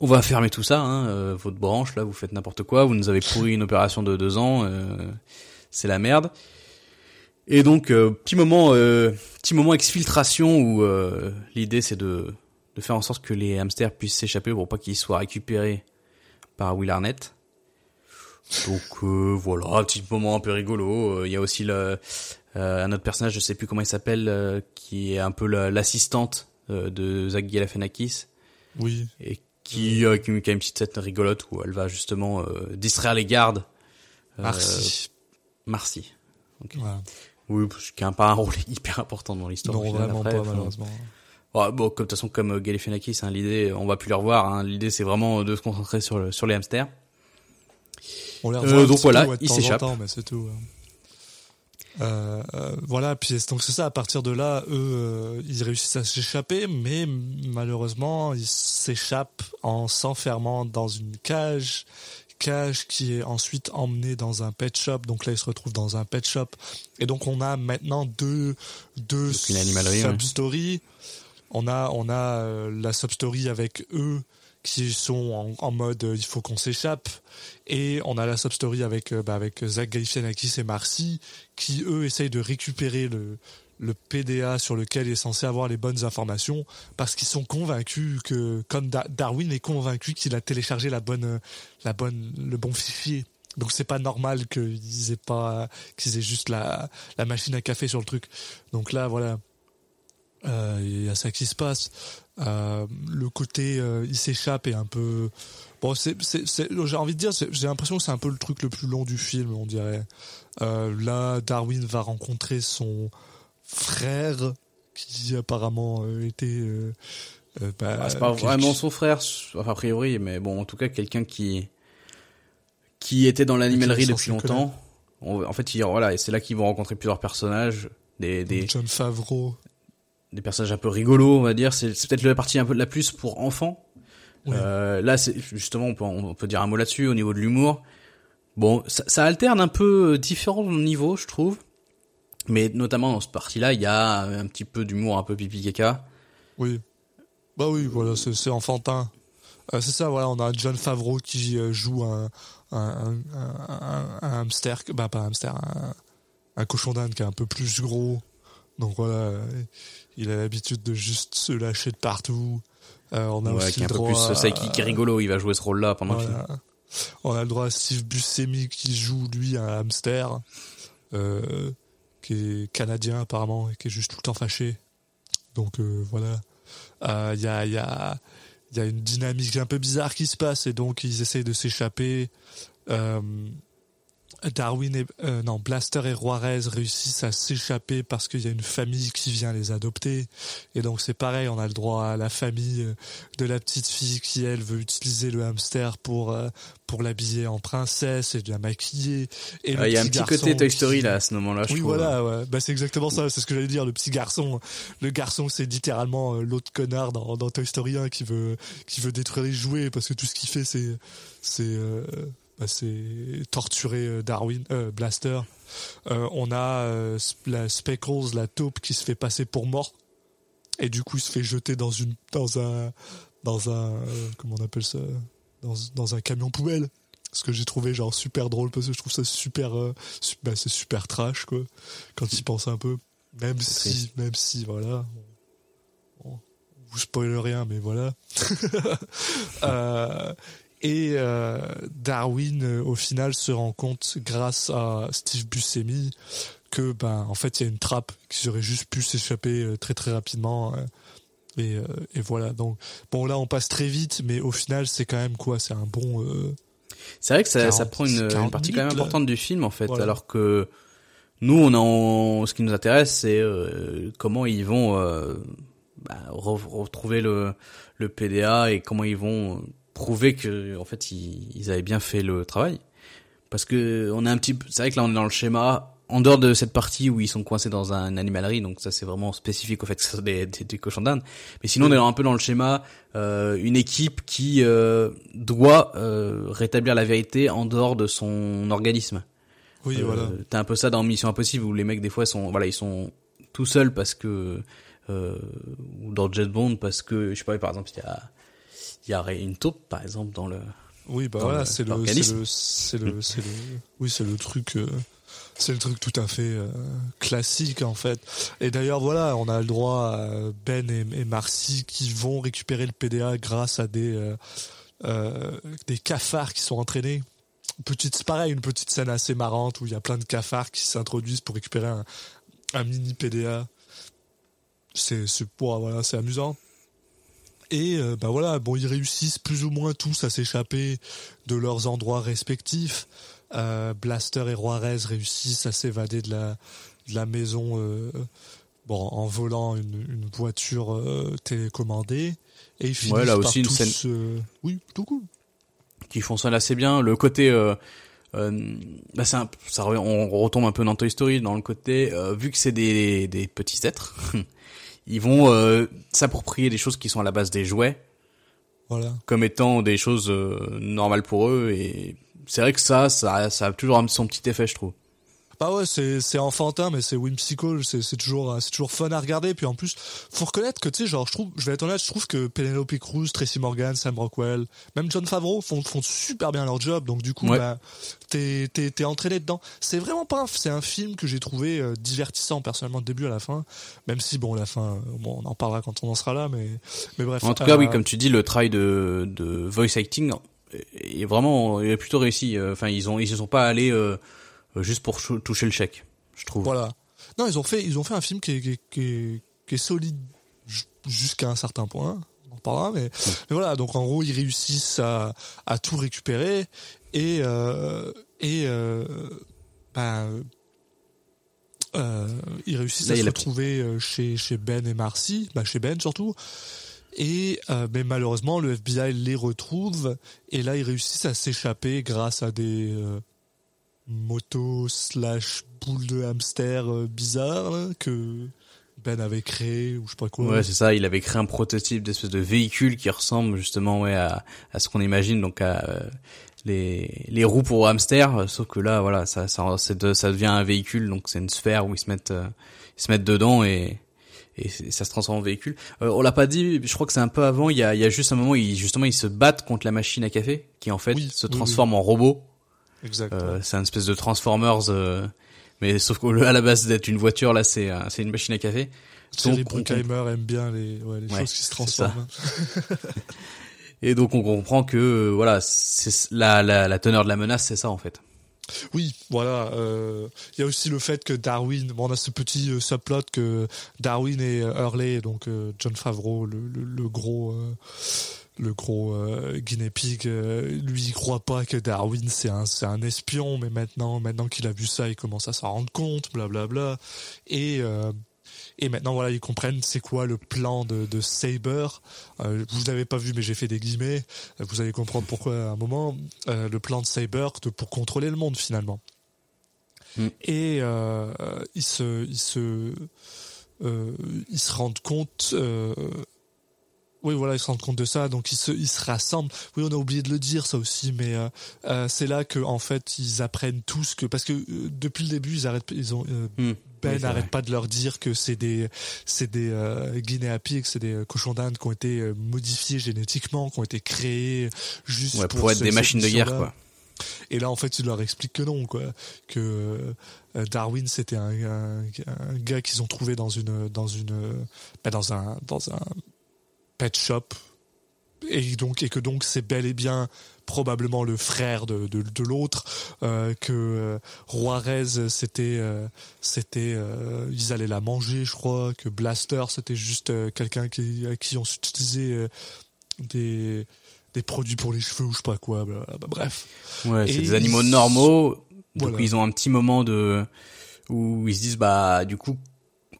Speaker 5: on va fermer tout ça. Hein, euh, votre branche, là, vous faites n'importe quoi. Vous nous avez pourri une opération de deux ans. c'est la merde. Et donc petit moment, petit moment exfiltration où l'idée c'est de de faire en sorte que les hamsters puissent s'échapper pour pas qu'ils soient récupérés par Will Arnett. Donc euh, voilà, un petit moment un peu rigolo. Euh, Il y a aussi le, euh, un autre personnage, je sais plus comment il s'appelle, euh, qui est un peu la- l'assistante euh, de Zach Galifianakis
Speaker 1: Oui.
Speaker 5: et qui, euh, qui, qui a une petite scène rigolote où elle va justement euh, distraire les gardes. Euh,
Speaker 1: Merci.
Speaker 5: Marcy. Ok.
Speaker 1: Voilà.
Speaker 5: Oui, parce qu'il a pas un rôle hyper important dans l'histoire.
Speaker 1: Non, vraiment
Speaker 5: après,
Speaker 1: pas, malheureusement.
Speaker 5: Ouais, bon, comme de toute façon, comme Galifianakis, hein, l'idée, on va plus les revoir. Hein, l'idée, c'est vraiment de se concentrer sur le, sur les hamsters.
Speaker 1: On les
Speaker 5: Euh,
Speaker 1: revoit
Speaker 5: donc voilà, il s'échappe.
Speaker 1: c'est tout. Euh, euh, voilà, puis donc c'est ça. À partir de là, eux, euh, ils réussissent à s'échapper, mais malheureusement, ils s'échappent en s'enfermant dans une cage, cage qui est ensuite emmenée dans un pet shop. Donc là, ils se retrouvent dans un pet shop, et donc on a maintenant deux deux
Speaker 5: ouais.
Speaker 1: sub-stories. On a on a la sub-story avec eux qui sont en, mode euh, il faut qu'on s'échappe. Et on a la sub-story avec euh, bah, avec Zach Galifianakis et Marcy qui eux essayent de récupérer le le PDA sur lequel il est censé avoir les bonnes informations parce qu'ils sont convaincus que comme Da- Darwin est convaincu qu'il a téléchargé la bonne euh, la bonne le bon fichier. Donc c'est pas normal qu'ils aient pas qu'ils aient juste la la machine à café sur le truc. Donc là voilà. Il y a ça qui se passe. Euh, le côté euh, il s'échappe est un peu bon. C'est, j'ai envie de dire, j'ai l'impression que c'est un peu le truc le plus long du film, on dirait. Euh, là, Darwin va rencontrer son frère qui apparemment euh, était. Euh, bah,
Speaker 5: Ah, c'est pas
Speaker 1: quelque-
Speaker 5: vraiment son frère, enfin, a priori, mais bon, en tout cas, quelqu'un qui qui était dans l'animalerie depuis longtemps. On- en fait, il, voilà, et c'est là qu'ils vont rencontrer plusieurs personnages, des des,
Speaker 1: John Favreau.
Speaker 5: Des personnages un peu rigolos, on va dire. C'est peut-être la partie un peu la plus pour enfants. Euh, là, c'est justement, on peut, on peut dire un mot là-dessus au niveau de l'humour. Bon, ça, ça alterne un peu euh, différents niveaux, je trouve. Mais notamment dans ce parti-là, il y a un petit peu d'humour un peu pipi caca.
Speaker 1: Oui. Bah oui, voilà, c'est, enfantin. Euh, c'est ça, voilà, on a John Favreau qui joue un, un, un, un- un hamster, bah pas un hamster, un, cochon d'Inde qui est un peu plus gros. Donc voilà, il a l'habitude de juste se lâcher de partout. Euh, on a
Speaker 5: Ouais,
Speaker 1: aussi
Speaker 5: qui est un
Speaker 1: le
Speaker 5: peu
Speaker 1: droit
Speaker 5: plus
Speaker 1: à-
Speaker 5: psychique et rigolo. Il va jouer ce rôle-là pendant le film.
Speaker 1: voilà. On a le droit à Steve Buscemi qui joue lui un hamster, euh, qui est canadien apparemment et qui est juste tout le temps fâché. Donc euh, voilà, Euh, il y a y a il y a une dynamique un peu bizarre qui se passe et donc ils essayent de s'échapper. Darwin et euh, non Blaster et Juarez réussissent à s'échapper parce qu'il y a une famille qui vient les adopter et donc c'est pareil on a le droit à la famille euh, de la petite fille qui elle veut utiliser le hamster pour euh, pour l'habiller en princesse et de la maquiller et
Speaker 5: Ah, Il y a un petit côté Toy
Speaker 1: qui-
Speaker 5: Story là à ce moment-là, je
Speaker 1: oui, voilà, ouais. Bah, c'est exactement ça. C'est ce que j'allais dire. Le petit garçon, le garçon, c'est littéralement euh, l'autre connard dans, dans Toy Story 1 qui veut, qui veut détruire les jouets parce que tout ce qu'il fait, c'est, c'est, euh, bah, c'est torturer euh, Darwin, euh, Blaster. Euh, on a la Speckles, la taupe, qui se fait passer pour mort et du coup, il se fait jeter dans une, dans un, dans un, comment on appelle ça, dans, dans un camion poubelle. Ce que j'ai trouvé genre super drôle parce que je trouve ça super, euh, su- bah, c'est super trash quoi. Quand il pense un peu, même si,
Speaker 5: triste.
Speaker 1: même si voilà, on, on vous spoil rien mais voilà. Euh, et euh, Darwin euh, au final se rend compte grâce à Steve Buscemi que ben en fait il y a une trappe qui aurait juste pu s'échapper euh, très très rapidement euh, et, et voilà donc bon là on passe très vite mais au final c'est quand même quoi? C'est un bon euh,
Speaker 5: C'est vrai que ça,
Speaker 1: 40,
Speaker 5: ça prend une,
Speaker 1: 40
Speaker 5: une partie quand même
Speaker 1: là.
Speaker 5: importante du film en fait,
Speaker 1: Voilà.
Speaker 5: alors que nous, on a ce qui nous intéresse, c'est euh, comment ils vont euh, bah, re- retrouver le, le PDA et comment ils vont prouver que en fait ils, ils avaient bien fait le travail. Parce que on a un petit, peu- c'est vrai que là on est dans le schéma. En dehors de cette partie où ils sont coincés dans un animalerie, donc ça c'est vraiment spécifique au fait que ce sont des, des, des cochons d'Inde. Mais sinon on est un peu dans le schéma euh, une équipe qui euh, doit euh, rétablir la vérité en dehors de son organisme.
Speaker 1: oui
Speaker 5: Euh,
Speaker 1: voilà
Speaker 5: T'as un peu ça dans Mission Impossible où les mecs des fois sont voilà ils sont tout seuls parce que euh, ou dans Jet Bond parce que je sais pas par exemple il y a il y a une taupe par exemple dans le
Speaker 1: Oui, bah voilà, c'est le, c'est le, c'est oui, c'est le truc, euh, c'est le truc tout à fait euh, classique en fait. Et d'ailleurs voilà, on a le droit à Ben et, et Marcy qui vont récupérer le PDA grâce à des euh, des cafards qui sont entraînés. Petite, pareil, une petite scène assez marrante où il y a plein de cafards qui s'introduisent pour récupérer un, un mini PDA. C'est c'est voilà, c'est amusant. Et euh, bah voilà, bon, ils réussissent plus ou moins tous à s'échapper de leurs endroits respectifs. Euh, Blaster et Juarez réussissent à s'évader de la de la maison, euh, bon, en volant une, une voiture euh, télécommandée. Et ils finissent
Speaker 5: Ouais, là
Speaker 1: par
Speaker 5: aussi, une
Speaker 1: tous,
Speaker 5: scène-
Speaker 1: euh, oui, plutôt cool.
Speaker 5: qui fonctionne assez bien. Le côté, euh, euh, bah un- ça, on retombe un peu dans Toy Story, dans le côté, euh, vu que c'est des, des petits êtres, ils vont euh, s'approprier des choses qui sont à la base des jouets,
Speaker 1: Voilà.
Speaker 5: comme étant des choses euh, normales pour eux. Et c'est vrai que ça, ça, ça a toujours un- son petit effet, je trouve.
Speaker 1: Bah ouais, c'est c'est enfantin, mais c'est whimsical, c'est c'est toujours euh, c'est toujours fun à regarder. Puis en plus, faut reconnaître que tu sais, genre, je trouve, je vais être honnête, je trouve que Penelope Cruz, Tracy Morgan, Sam Rockwell, même John Favreau font font super bien leur job. Donc du coup,
Speaker 5: Ouais.
Speaker 1: bah, t'es t'es t'es entraîné dedans. C'est vraiment pas, un- c'est un film que j'ai trouvé euh, divertissant personnellement de début à la fin. Même si bon, la fin, euh, bon, on en parlera quand on en sera là, mais mais bref.
Speaker 5: En tout cas,
Speaker 1: euh,
Speaker 5: oui, comme tu dis, le travail de, de voice acting est vraiment, il est plutôt réussi. Enfin, ils ont, ils se sont pas allés euh, juste pour toucher le chèque, je trouve.
Speaker 1: Voilà. Non, ils ont fait, ils ont fait un film qui est, qui est, qui est, qui est solide ju- jusqu'à un certain point. On en parlera, mais, mais voilà. Donc en gros, ils réussissent à, à tout récupérer et et et euh, ben, euh, ils réussissent
Speaker 5: Là,
Speaker 1: à
Speaker 5: il
Speaker 1: se retrouver euh, chez chez Ben et Marcy, bah chez Ben surtout. Et euh, mais malheureusement, le FBI les retrouve et là, ils réussissent à s'échapper grâce à des euh, motos slash boules de hamster euh, bizarres là, que Ben avait créé ou je sais pas quoi.
Speaker 5: Ouais, c'est ça. Il avait créé un prototype d'espèce de véhicule qui ressemble justement ouais à, à ce qu'on imagine, donc à euh, les les roues pour hamster. Sauf que là, voilà, ça ça de- ça devient un véhicule, donc c'est une sphère où ils se mettent euh, ils se mettent dedans et et ça se transforme en véhicule. Euh, on l'a pas dit, je crois que c'est un peu avant. Il y a il y a juste un moment où ils, justement ils se battent contre la machine à café qui en fait
Speaker 1: Oui,
Speaker 5: se
Speaker 1: oui,
Speaker 5: transforme en robot. Euh, c'est une espèce de Transformers. euh, mais sauf qu'au lieu à la base d'être une voiture, là c'est un- c'est une machine à café.
Speaker 1: Thierry
Speaker 5: donc, on-
Speaker 1: Bruckheimer aime bien les, ouais, les
Speaker 5: Ouais,
Speaker 1: choses qui se transforment.
Speaker 5: Et donc on comprend que euh, voilà, c'est la, la, la teneur de la menace, c'est ça en fait.
Speaker 1: Oui, voilà. euh, Il y a aussi le fait que Darwin, bon, on a ce petit euh, subplot que Darwin et euh, Hurley, donc euh, John Favreau, le, le, le gros, euh, le gros euh, guinea pig, euh, lui il croit pas que Darwin c'est un, c'est un espion, mais maintenant, maintenant qu'il a vu ça, il commence à s'en rendre compte, blablabla. Et euh, et maintenant, voilà, ils comprennent c'est quoi le plan de, de Saber. Euh, vous n'avez pas vu, mais j'ai fait des guillemets. Vous allez comprendre pourquoi à un moment. Euh, le plan de Saber de, pour contrôler le monde, finalement.
Speaker 5: Mm.
Speaker 1: Et euh, ils se, ils se, ils se rendent compte. Oui, voilà, ils se rendent compte de ça, donc ils se, ils se rassemblent. Oui, on a oublié de le dire ça aussi, mais euh, euh, c'est là que en fait ils apprennent tous que parce que euh, depuis le début ils arrêtent, ils ont
Speaker 5: Hmm.
Speaker 1: ben
Speaker 5: Oui,
Speaker 1: n'arrête pas de leur dire que c'est des c'est des euh, guinea pigs, c'est des cochons d'Inde qui ont été modifiés génétiquement, qui ont été créés juste
Speaker 5: Ouais,
Speaker 1: pour,
Speaker 5: pour être des machines de guerre quoi.
Speaker 1: Et là en fait, il leur explique que non quoi, que euh, Darwin c'était un, un, un gars qu'ils ont trouvé dans une dans une ben, dans un dans un pet shop et donc et que donc c'est bel et bien probablement le frère de, de, de l'autre euh, que euh, Juarez c'était euh, c'était euh, ils allaient la manger je crois que Blaster c'était juste euh, quelqu'un qui à qui on utilisait euh, des des produits pour les cheveux ou je sais pas quoi bla, bref
Speaker 5: Ouais, c'est des animaux normaux. Donc
Speaker 1: Voilà.
Speaker 5: ils ont un petit moment de où ils se disent bah du coup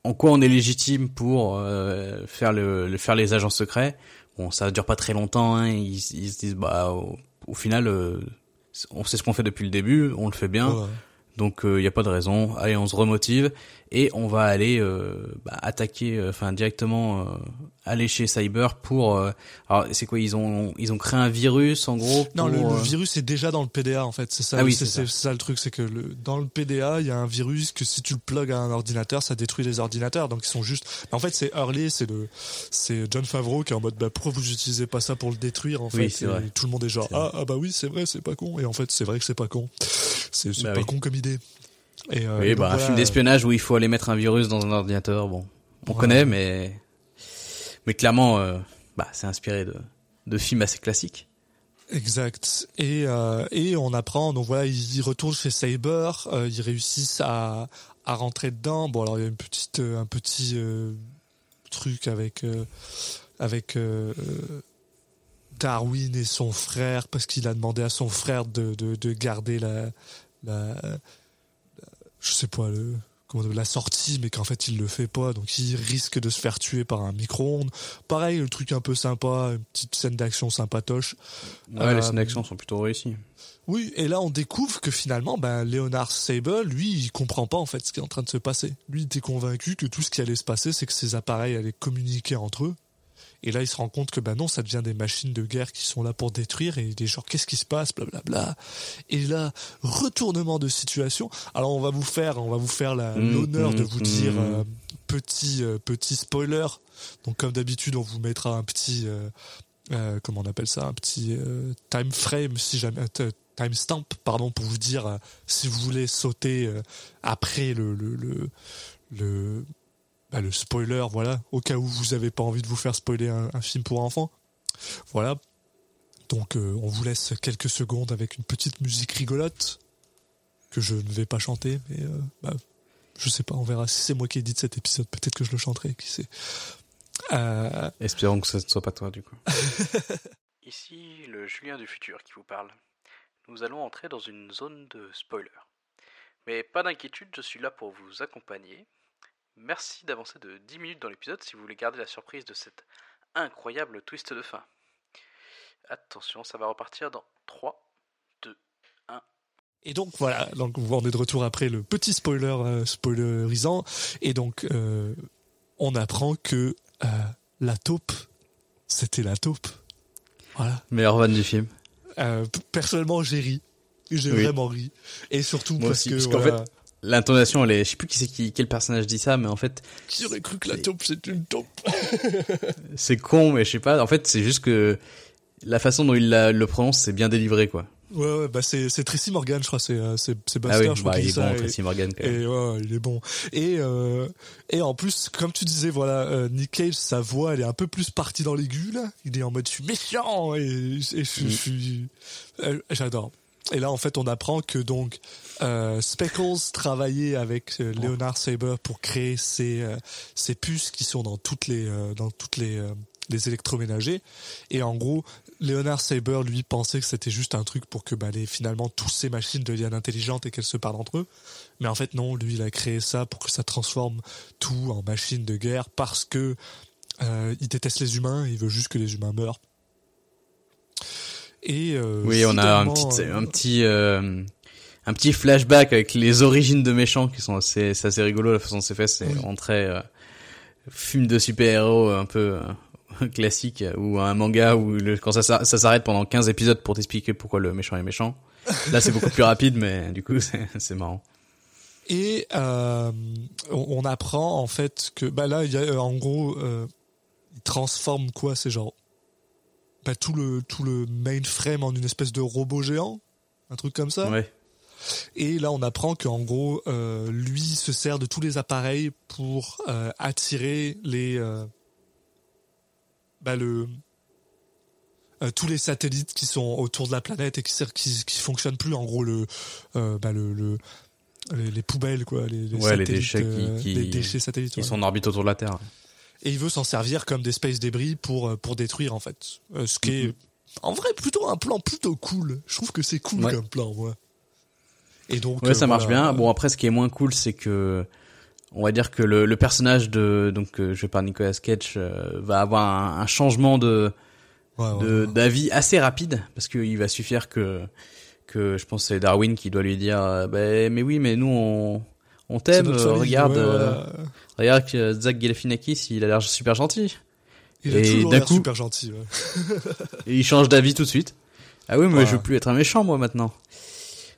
Speaker 5: en quoi on est légitime pour euh, faire le, le- faire les agents secrets. Bon, ça dure pas très longtemps. Hein. Ils, ils se disent bah au, au final euh, on sait ce qu'on fait depuis le début, on le fait bien. Donc il y a pas de raison. Allez, on se remotive et on va aller euh, bah, attaquer, euh, enfin directement euh, aller chez Cyber pour. euh, alors c'est quoi Ils ont ils ont créé un virus en gros.
Speaker 1: Non, le, virus est déjà dans le PDA en fait. C'est ça.
Speaker 5: Ah oui,
Speaker 1: c'est
Speaker 5: ça.
Speaker 1: le truc, c'est que le, dans le PDA, il y a un virus que si tu le plugs à un ordinateur, ça détruit les ordinateurs. Donc ils sont juste. En fait, c'est Hurley, c'est le, c'est John Favreau qui est en mode bah pourquoi vous utilisez pas ça pour le détruire en fait?
Speaker 5: Oui,
Speaker 1: Et
Speaker 5: vrai.
Speaker 1: Tout le monde est genre ah, ah bah oui c'est vrai c'est pas con. Et en fait c'est vrai que c'est pas con. C'est c'est
Speaker 5: Bah
Speaker 1: pas
Speaker 5: oui.
Speaker 1: con comme idée. Et, euh,
Speaker 5: Oui, bah, un film d'espionnage où il faut aller mettre un virus dans un ordinateur, bon, on connaît, mais mais clairement, euh, bah, c'est inspiré de de films assez classiques.
Speaker 1: Exact. Et euh, et on apprend donc voilà, ils, retournent chez Saber, ils réussissent à à rentrer dedans. Bon alors il y a une petite un petit truc avec avec Darwin et son frère parce qu'il a demandé à son frère de de, de garder la- je sais pas le la sortie mais qu'en fait il le fait pas donc il risque de se faire tuer par un micro-ondes. Pareil, le truc un peu sympa, une petite scène d'action sympatoche.
Speaker 5: Ouais,
Speaker 1: Euh,
Speaker 5: les scènes d'action sont plutôt réussies.
Speaker 1: Oui, et là on découvre que finalement, ben Leonard Sable, lui, il comprend pas en fait ce qui est en train de se passer. Lui, il était convaincu que tout ce qui allait se passer, c'est que ces appareils allaient communiquer entre eux. Et là, il se rend compte que ben non, ça devient des machines de guerre qui sont là pour détruire. Et il est genre, qu'est-ce qui se passe, blablabla. Et là, retournement de situation. Alors on va vous faire, on va vous faire
Speaker 5: Mm,
Speaker 1: l'honneur de
Speaker 5: mm,
Speaker 1: vous
Speaker 5: mm.
Speaker 1: dire euh, petit euh, petit spoiler. Donc comme d'habitude, on vous mettra un petit euh, comment on appelle ça, un petit time frame si jamais timestamp pardon pour vous dire si vous voulez sauter après le le le le, bah, le spoiler voilà au cas où vous avez pas envie de vous faire spoiler un, un film pour enfants voilà donc euh, on vous laisse quelques secondes avec une petite musique rigolote que je ne vais pas chanter mais euh, bah, je sais pas on verra si c'est moi qui édite cet épisode peut-être que je le chanterai qui sait euh,
Speaker 5: Espérons que ce ne soit pas toi, du coup.
Speaker 8: Ici le Julien du futur qui vous parle. Nous allons entrer dans une zone de spoiler. Mais pas d'inquiétude, je suis là pour vous accompagner. Merci d'avancer de 10 minutes dans l'épisode si vous voulez garder la surprise de cette incroyable twist de fin. Attention, ça va repartir dans 3, 2,
Speaker 1: Et donc voilà, donc on est de retour après le petit spoiler euh, spoilerisant et donc euh, on apprend que euh, la taupe c'était la taupe. Voilà.
Speaker 5: Meilleur van du film.
Speaker 1: Euh, personnellement, j'ai ri. J'ai
Speaker 5: Oui.
Speaker 1: vraiment ri. Et surtout
Speaker 5: Moi
Speaker 1: parce
Speaker 5: aussi,
Speaker 1: que
Speaker 5: parce L'intonation, elle est, je sais plus qui c'est qui, quel personnage dit ça, mais en fait,
Speaker 1: qui aurait cru que la taupe c'est une taupe
Speaker 5: c'est con, mais je sais pas. En fait, c'est juste que la façon dont il la- le prononce, c'est bien délivré, quoi.
Speaker 1: Ouais, ouais, bah c'est c'est Tracy Morgan, je crois, c'est euh, c'est
Speaker 5: Ah oui,
Speaker 1: je crois
Speaker 5: bah, il est bon,
Speaker 1: et-
Speaker 5: Tracy Morgan, quand même.
Speaker 1: Et ouais, il est bon. Et euh, et en plus, comme tu disais, voilà, euh, Nick Cage, sa voix, elle est un peu plus partie dans l'aigu là. Il est en mode je suis méchant et, et je,
Speaker 5: Mm.
Speaker 1: suis, j'adore. Et là, en fait, on apprend que donc euh, Speckles travaillait avec euh, Leonard Saber pour créer ces euh, ces puces qui sont dans toutes les euh, dans toutes les euh, les électroménagers. Et en gros, Leonard Saber lui pensait que c'était juste un truc pour que bah, les, finalement toutes ces machines deviennent intelligentes et qu'elles se parlent entre eux. Mais en fait non, lui il a créé ça pour que ça transforme tout en machine de guerre parce que euh, il déteste les humains, il veut juste que les humains meurent. Et euh,
Speaker 5: Oui, on a un petit,
Speaker 1: euh,
Speaker 5: un petit, euh, un petit flashback avec les origines de méchants qui sont assez, c'est assez rigolo la façon dont c'est fait. C'est
Speaker 1: Oui.
Speaker 5: en très euh, film de super-héros un peu euh, classique ou un manga où le, quand ça, ça s'arrête pendant 15 épisodes pour t'expliquer pourquoi le méchant est méchant. Là, c'est beaucoup plus rapide, mais du coup, c'est c'est marrant.
Speaker 1: Et euh, on, on apprend en fait que bah là il y a en gros euh, il transforme quoi c'est genre bah, tout le tout le mainframe en une espèce de robot géant un truc comme ça
Speaker 5: Ouais.
Speaker 1: et là on apprend qu'en gros euh, lui se sert de tous les appareils pour euh, attirer les euh, bah, le tous les satellites qui sont autour de la planète et qui qui, qui fonctionnent plus en gros le bah, le, le les, les poubelles quoi les, les
Speaker 5: Ouais, les
Speaker 1: satellites,
Speaker 5: déchets qui- qui-
Speaker 1: les déchets satellites
Speaker 5: Qui
Speaker 1: ouais.
Speaker 5: sont en orbite autour de la Terre.
Speaker 1: Et il veut s'en servir comme des space débris pour euh, pour détruire en fait. Euh, ce qui est en vrai plutôt un plan plutôt cool. Je trouve que c'est cool
Speaker 5: Ouais.
Speaker 1: comme plan moi. Et donc
Speaker 5: Ouais,
Speaker 1: euh,
Speaker 5: ça marche bien. Bon, après, ce qui est moins cool, c'est que, on va dire que le, le personnage de, donc, joué par Nicolas Cage, euh, va avoir un, un changement de,
Speaker 1: Ouais,
Speaker 5: d'avis assez rapide, parce qu'il va suffire que, que je pense c'est Darwin qui doit lui dire, ben, mais oui, mais nous, on, on t'aime, euh, regarde,
Speaker 1: ouais,
Speaker 5: euh, regarde que Zach Galifianakis, il a l'air super gentil.
Speaker 1: il a
Speaker 5: et
Speaker 1: toujours
Speaker 5: d'un
Speaker 1: l'air
Speaker 5: coup-
Speaker 1: super gentil ouais.
Speaker 5: Et il change d'avis tout de suite. Ah oui, mais je veux plus être un méchant, moi, maintenant.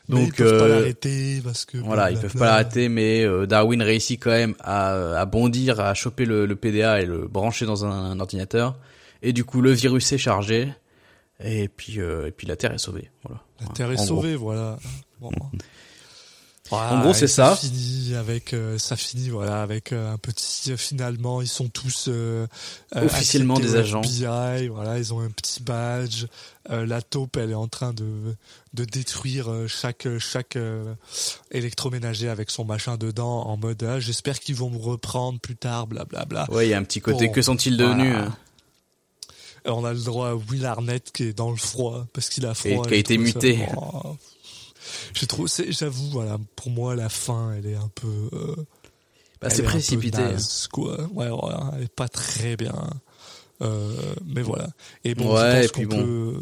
Speaker 1: mais ils
Speaker 5: Donc,
Speaker 1: peuvent pas
Speaker 5: euh,
Speaker 1: l'arrêter parce que
Speaker 5: Voilà, ils peuvent pas l'arrêter, mais euh, Darwin réussit quand même à, à bondir, à choper le, le PDA et le brancher dans un, un ordinateur. Et du coup, le virus est chargé. Et puis, euh, et puis la Terre est sauvée. Voilà.
Speaker 1: la terre est
Speaker 5: En gros.
Speaker 1: sauvée voilà bon. Voilà,
Speaker 5: En gros, c'est
Speaker 1: et
Speaker 5: ça.
Speaker 1: finit avec, euh, ça finit voilà avec euh, un petit. euh, finalement, ils sont tous euh, euh,
Speaker 5: Officiellement des agents.
Speaker 1: FBI, voilà, ils ont un petit badge. Euh, la taupe, elle est en train de de détruire chaque chaque euh, électroménager avec son machin dedans en mode ah, j'espère qu'ils vont me reprendre plus tard, blablabla.
Speaker 5: Ouais, il y a un petit côté.
Speaker 1: Bon,
Speaker 5: que sont-ils devenus
Speaker 1: voilà.
Speaker 5: hein
Speaker 1: On a le droit à Will Arnett qui est dans le froid parce qu'il a froid.
Speaker 5: Et qui a été
Speaker 1: ça-
Speaker 5: muté.
Speaker 1: Oh. J'ai c'est- j'avoue, voilà, pour moi la fin, elle est un peu. euh,
Speaker 5: Bah, c'est précipité. hein.
Speaker 1: naze, quoi. Ouais, voilà, elle est pas très bien. Euh, mais voilà. Et bon,
Speaker 5: Ouais,
Speaker 1: je pense qu'on
Speaker 5: bon.
Speaker 1: peut,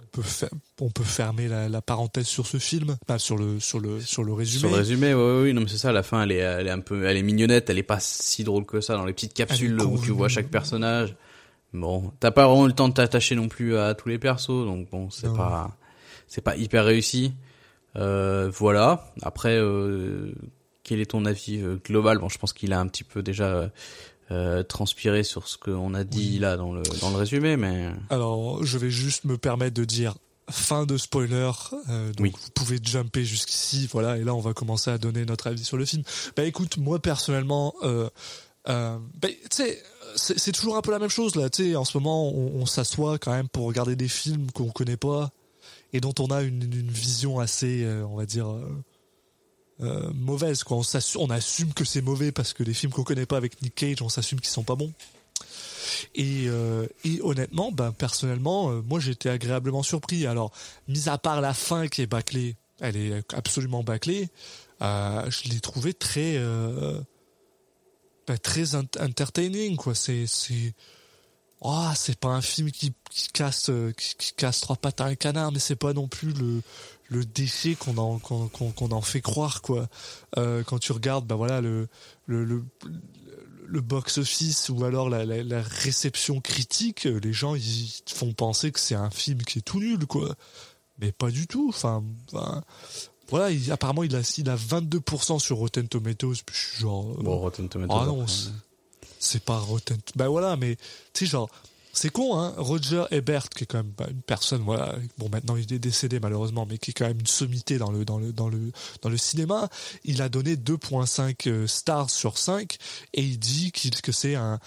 Speaker 1: on peut, fer- on peut fermer la, la parenthèse sur ce film, enfin, sur le, sur le, sur le résumé.
Speaker 5: Sur le résumé, ouais, oui, non, mais c'est ça, la fin, elle est, elle est un peu, elle est mignonnette, elle est pas si drôle que ça dans les petites capsules où tu vois chaque personnage. Bon, t'as pas vraiment le temps de t'attacher non plus à tous les persos, donc bon, c'est pas, c'est pas hyper réussi. Euh, voilà. Après, euh, quel est ton avis euh, global? Bon, je pense qu'il a un petit peu déjà euh, transpiré sur ce qu'on a dit
Speaker 1: Oui.
Speaker 5: là dans le dans le résumé, mais
Speaker 1: Alors, je vais juste me permettre de dire fin de spoiler. euh, donc
Speaker 5: Oui.
Speaker 1: vous pouvez jumper jusqu'ici, voilà. Et là, on va commencer à donner notre avis sur le film. Bah, écoute, moi personnellement, euh, bah, tu sais, c'est c'est toujours un peu la même chose là. Tu sais, en ce moment, on, on s'assoit quand même pour regarder des films qu'on connaît pas et dont on a une, vision assez, euh, on va dire. euh, euh, mauvaise quoi on, on assume que c'est mauvais parce que les films qu'on connaît pas avec Nick Cage on s'assume qu'ils sont pas bons et, et honnêtement, ben personnellement, moi j'étais agréablement surpris. Alors, mis à part la fin qui est bâclée, elle est absolument bâclée. je l'ai trouvé très, ben, très ent- entertaining c'est, oh, c'est pas un film qui, qui casse, euh, qui, qui casse trois pattes à un canard, mais c'est pas non plus le le déchet qu'on en qu'on, en fait croire quoi. Euh, quand tu regardes, ben voilà le le, le le box-office ou alors la, la, la réception critique, euh, les gens ils font penser que c'est un film qui est tout nul, quoi. Mais pas du tout. Enfin, voilà, il- apparemment il a, il a 22% sur Rotten Tomatoes. Puis je suis genre,
Speaker 5: bon, Rotten Tomatoes.
Speaker 1: ah non, c'est- pas Rotten. Ben voilà, mais tu sais genre. C'est con, hein. Roger Ebert, qui est quand même bah, une personne, voilà. Bon, maintenant il est décédé malheureusement, mais qui est quand même une sommité dans le dans le dans le dans le cinéma. Il a donné 2.5 euh, stars sur 5 et il dit qu'il que c'est un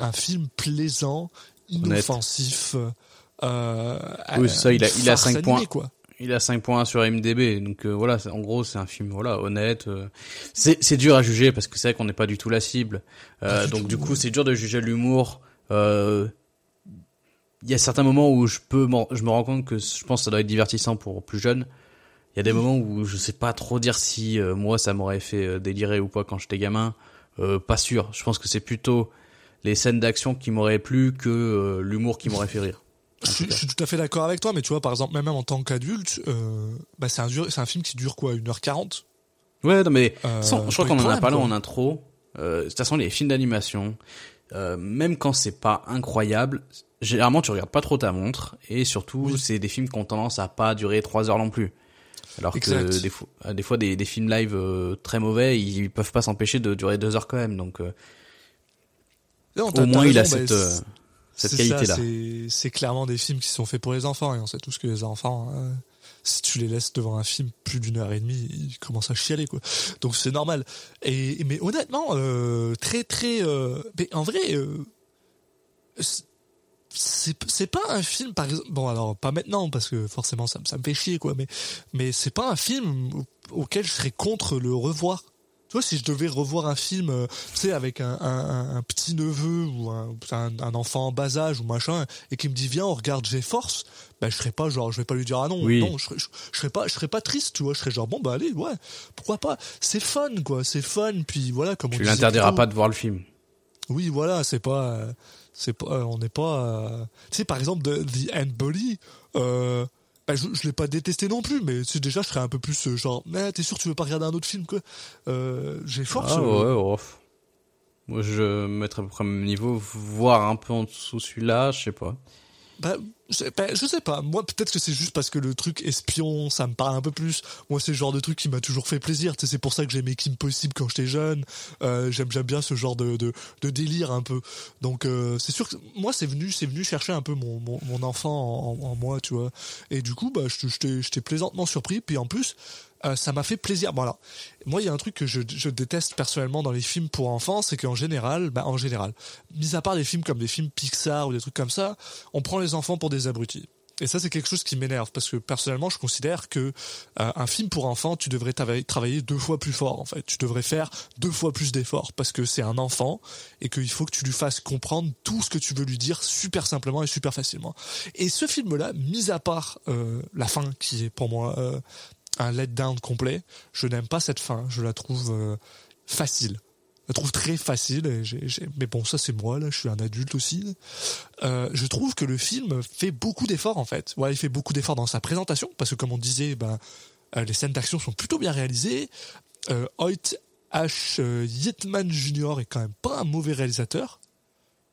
Speaker 1: un film plaisant, inoffensif. Euh,
Speaker 5: Oui, c'est ça, il a- il a
Speaker 1: farce
Speaker 5: cinq
Speaker 1: animée,
Speaker 5: points.
Speaker 1: quoi.
Speaker 5: Il a 5 points sur MDB, donc euh, voilà, c'est- en gros c'est un film voilà honnête. euh, c'est c'est dur à juger parce que c'est vrai qu'on n'est pas du tout la cible. Euh, donc
Speaker 1: tout,
Speaker 5: du coup c'est dur de juger l'humour. Euh, Il y a certains moments où je peux, je me rends compte que je pense que ça doit être divertissant pour plus jeunes. Il y a des moments où je sais pas trop dire si euh, moi ça m'aurait fait euh, délirer ou pas quand j'étais gamin. Euh, pas sûr. Je pense que c'est plutôt les scènes d'action qui m'auraient plu que l'humour qui m'aurait fait rire.
Speaker 1: Je, suis- je suis tout à fait d'accord avec toi, mais tu vois, par exemple, même en tant qu'adulte, euh, bah, c'est un, dur- c'est un film qui dure quoi, 1h40
Speaker 5: Ouais, non, mais
Speaker 1: Euh,
Speaker 5: façon, je crois qu'on en a parlé
Speaker 1: quoi.
Speaker 5: en intro. Euh, de toute façon, les films d'animation, euh, même quand c'est pas incroyable, généralement tu regardes pas trop ta montre et surtout
Speaker 1: Oui.
Speaker 5: c'est des films qui ont tendance à pas durer trois heures non plus. Alors
Speaker 1: Exact.
Speaker 5: que des fois, des fois des, des films live euh, très mauvais, ils peuvent pas s'empêcher de durer deux heures quand même. Donc euh,
Speaker 1: Non,
Speaker 5: au moins il a cette
Speaker 1: bah,
Speaker 5: euh,
Speaker 1: c'est-
Speaker 5: cette
Speaker 1: c'est
Speaker 5: qualité là.
Speaker 1: ça, c'est- clairement des films qui sont faits pour les enfants et on sait tous que les enfants, euh, si tu les laisses devant un film plus d'une heure et demie, ils commencent à chialer quoi. Donc c'est normal. Et mais honnêtement, euh, très très, euh, mais en vrai, euh, c'est- pas un film par exemple. Bon alors pas maintenant parce que forcément ça, me- ça me fait chier quoi. Mais mais c'est pas un film au- auquel je serais contre le revoir. Tu vois, si je devais revoir un film, euh, tu sais, avec un, un, un petit neveu ou un, un, enfant en bas âge ou machin, et qui me dit viens on regarde GeForce, ben je serais pas genre, je vais pas lui dire ah non,
Speaker 5: Oui.
Speaker 1: non, je serais, je, je serais pas, je serais pas triste, tu vois, je serais genre bon bah allez, ouais, pourquoi pas, c'est fun quoi, c'est fun, puis voilà comme
Speaker 5: Tu l'interdiras pas de voir le film.
Speaker 1: Oui, voilà, c'est pas, c'est pas, euh, on n'est pas, euh, tu sais, par exemple, de, The End Body, euh, bah, je, je l'ai pas détesté non plus, mais c'est déjà, je serais un peu plus euh, genre, mais t'es sûr tu veux pas regarder un autre film, quoi euh, J'ai force.
Speaker 5: Ah
Speaker 1: euh,
Speaker 5: ouais, ouais. Moi je mettrais à peu près au même niveau, voire un peu en dessous celui-là, je sais pas.
Speaker 1: Bah, je, sais pas. Moi, peut-être que c'est juste parce que le truc espion, ça me parle un peu plus. Moi, c'est le genre de truc qui m'a toujours fait plaisir. Tu sais, c'est pour ça que j'aimais Kim Possible quand j'étais jeune. Euh, j'aime, j'aime bien ce genre de, de, délire un peu. Donc, euh, c'est sûr que moi, c'est venu, c'est venu chercher un peu mon, mon, enfant en, en- moi, tu vois. Et du coup, bah, j'étais plaisantement surpris. Puis en plus, euh, ça m'a fait plaisir. Alors, moi il y a un truc que je, déteste personnellement dans les films pour enfants, c'est qu'en général, bah, en général, mis à part des films comme des films Pixar ou des trucs comme ça, on prend les enfants pour des abrutis. Et ça, c'est quelque chose qui m'énerve parce que personnellement, je considère que euh, un film pour enfants, tu devrais travailler, deux fois plus fort. En fait, tu devrais faire deux fois plus d'efforts parce que c'est un enfant et qu'il faut que tu lui fasses comprendre tout ce que tu veux lui dire super simplement et super facilement. Et ce film-là, mis à part euh, la fin, qui est pour moi un letdown complet, je n'aime pas cette fin. Je la trouve euh, facile. Je la trouve très facile. Mais bon, ça c'est moi là. Je suis un adulte aussi. Euh, je trouve que le film fait beaucoup d'efforts en fait. Ouais, il fait beaucoup d'efforts dans sa présentation parce que comme on disait, ben euh, les scènes d'action sont plutôt bien réalisées. Hoyt H. Yetman Jr. est quand même pas un mauvais réalisateur.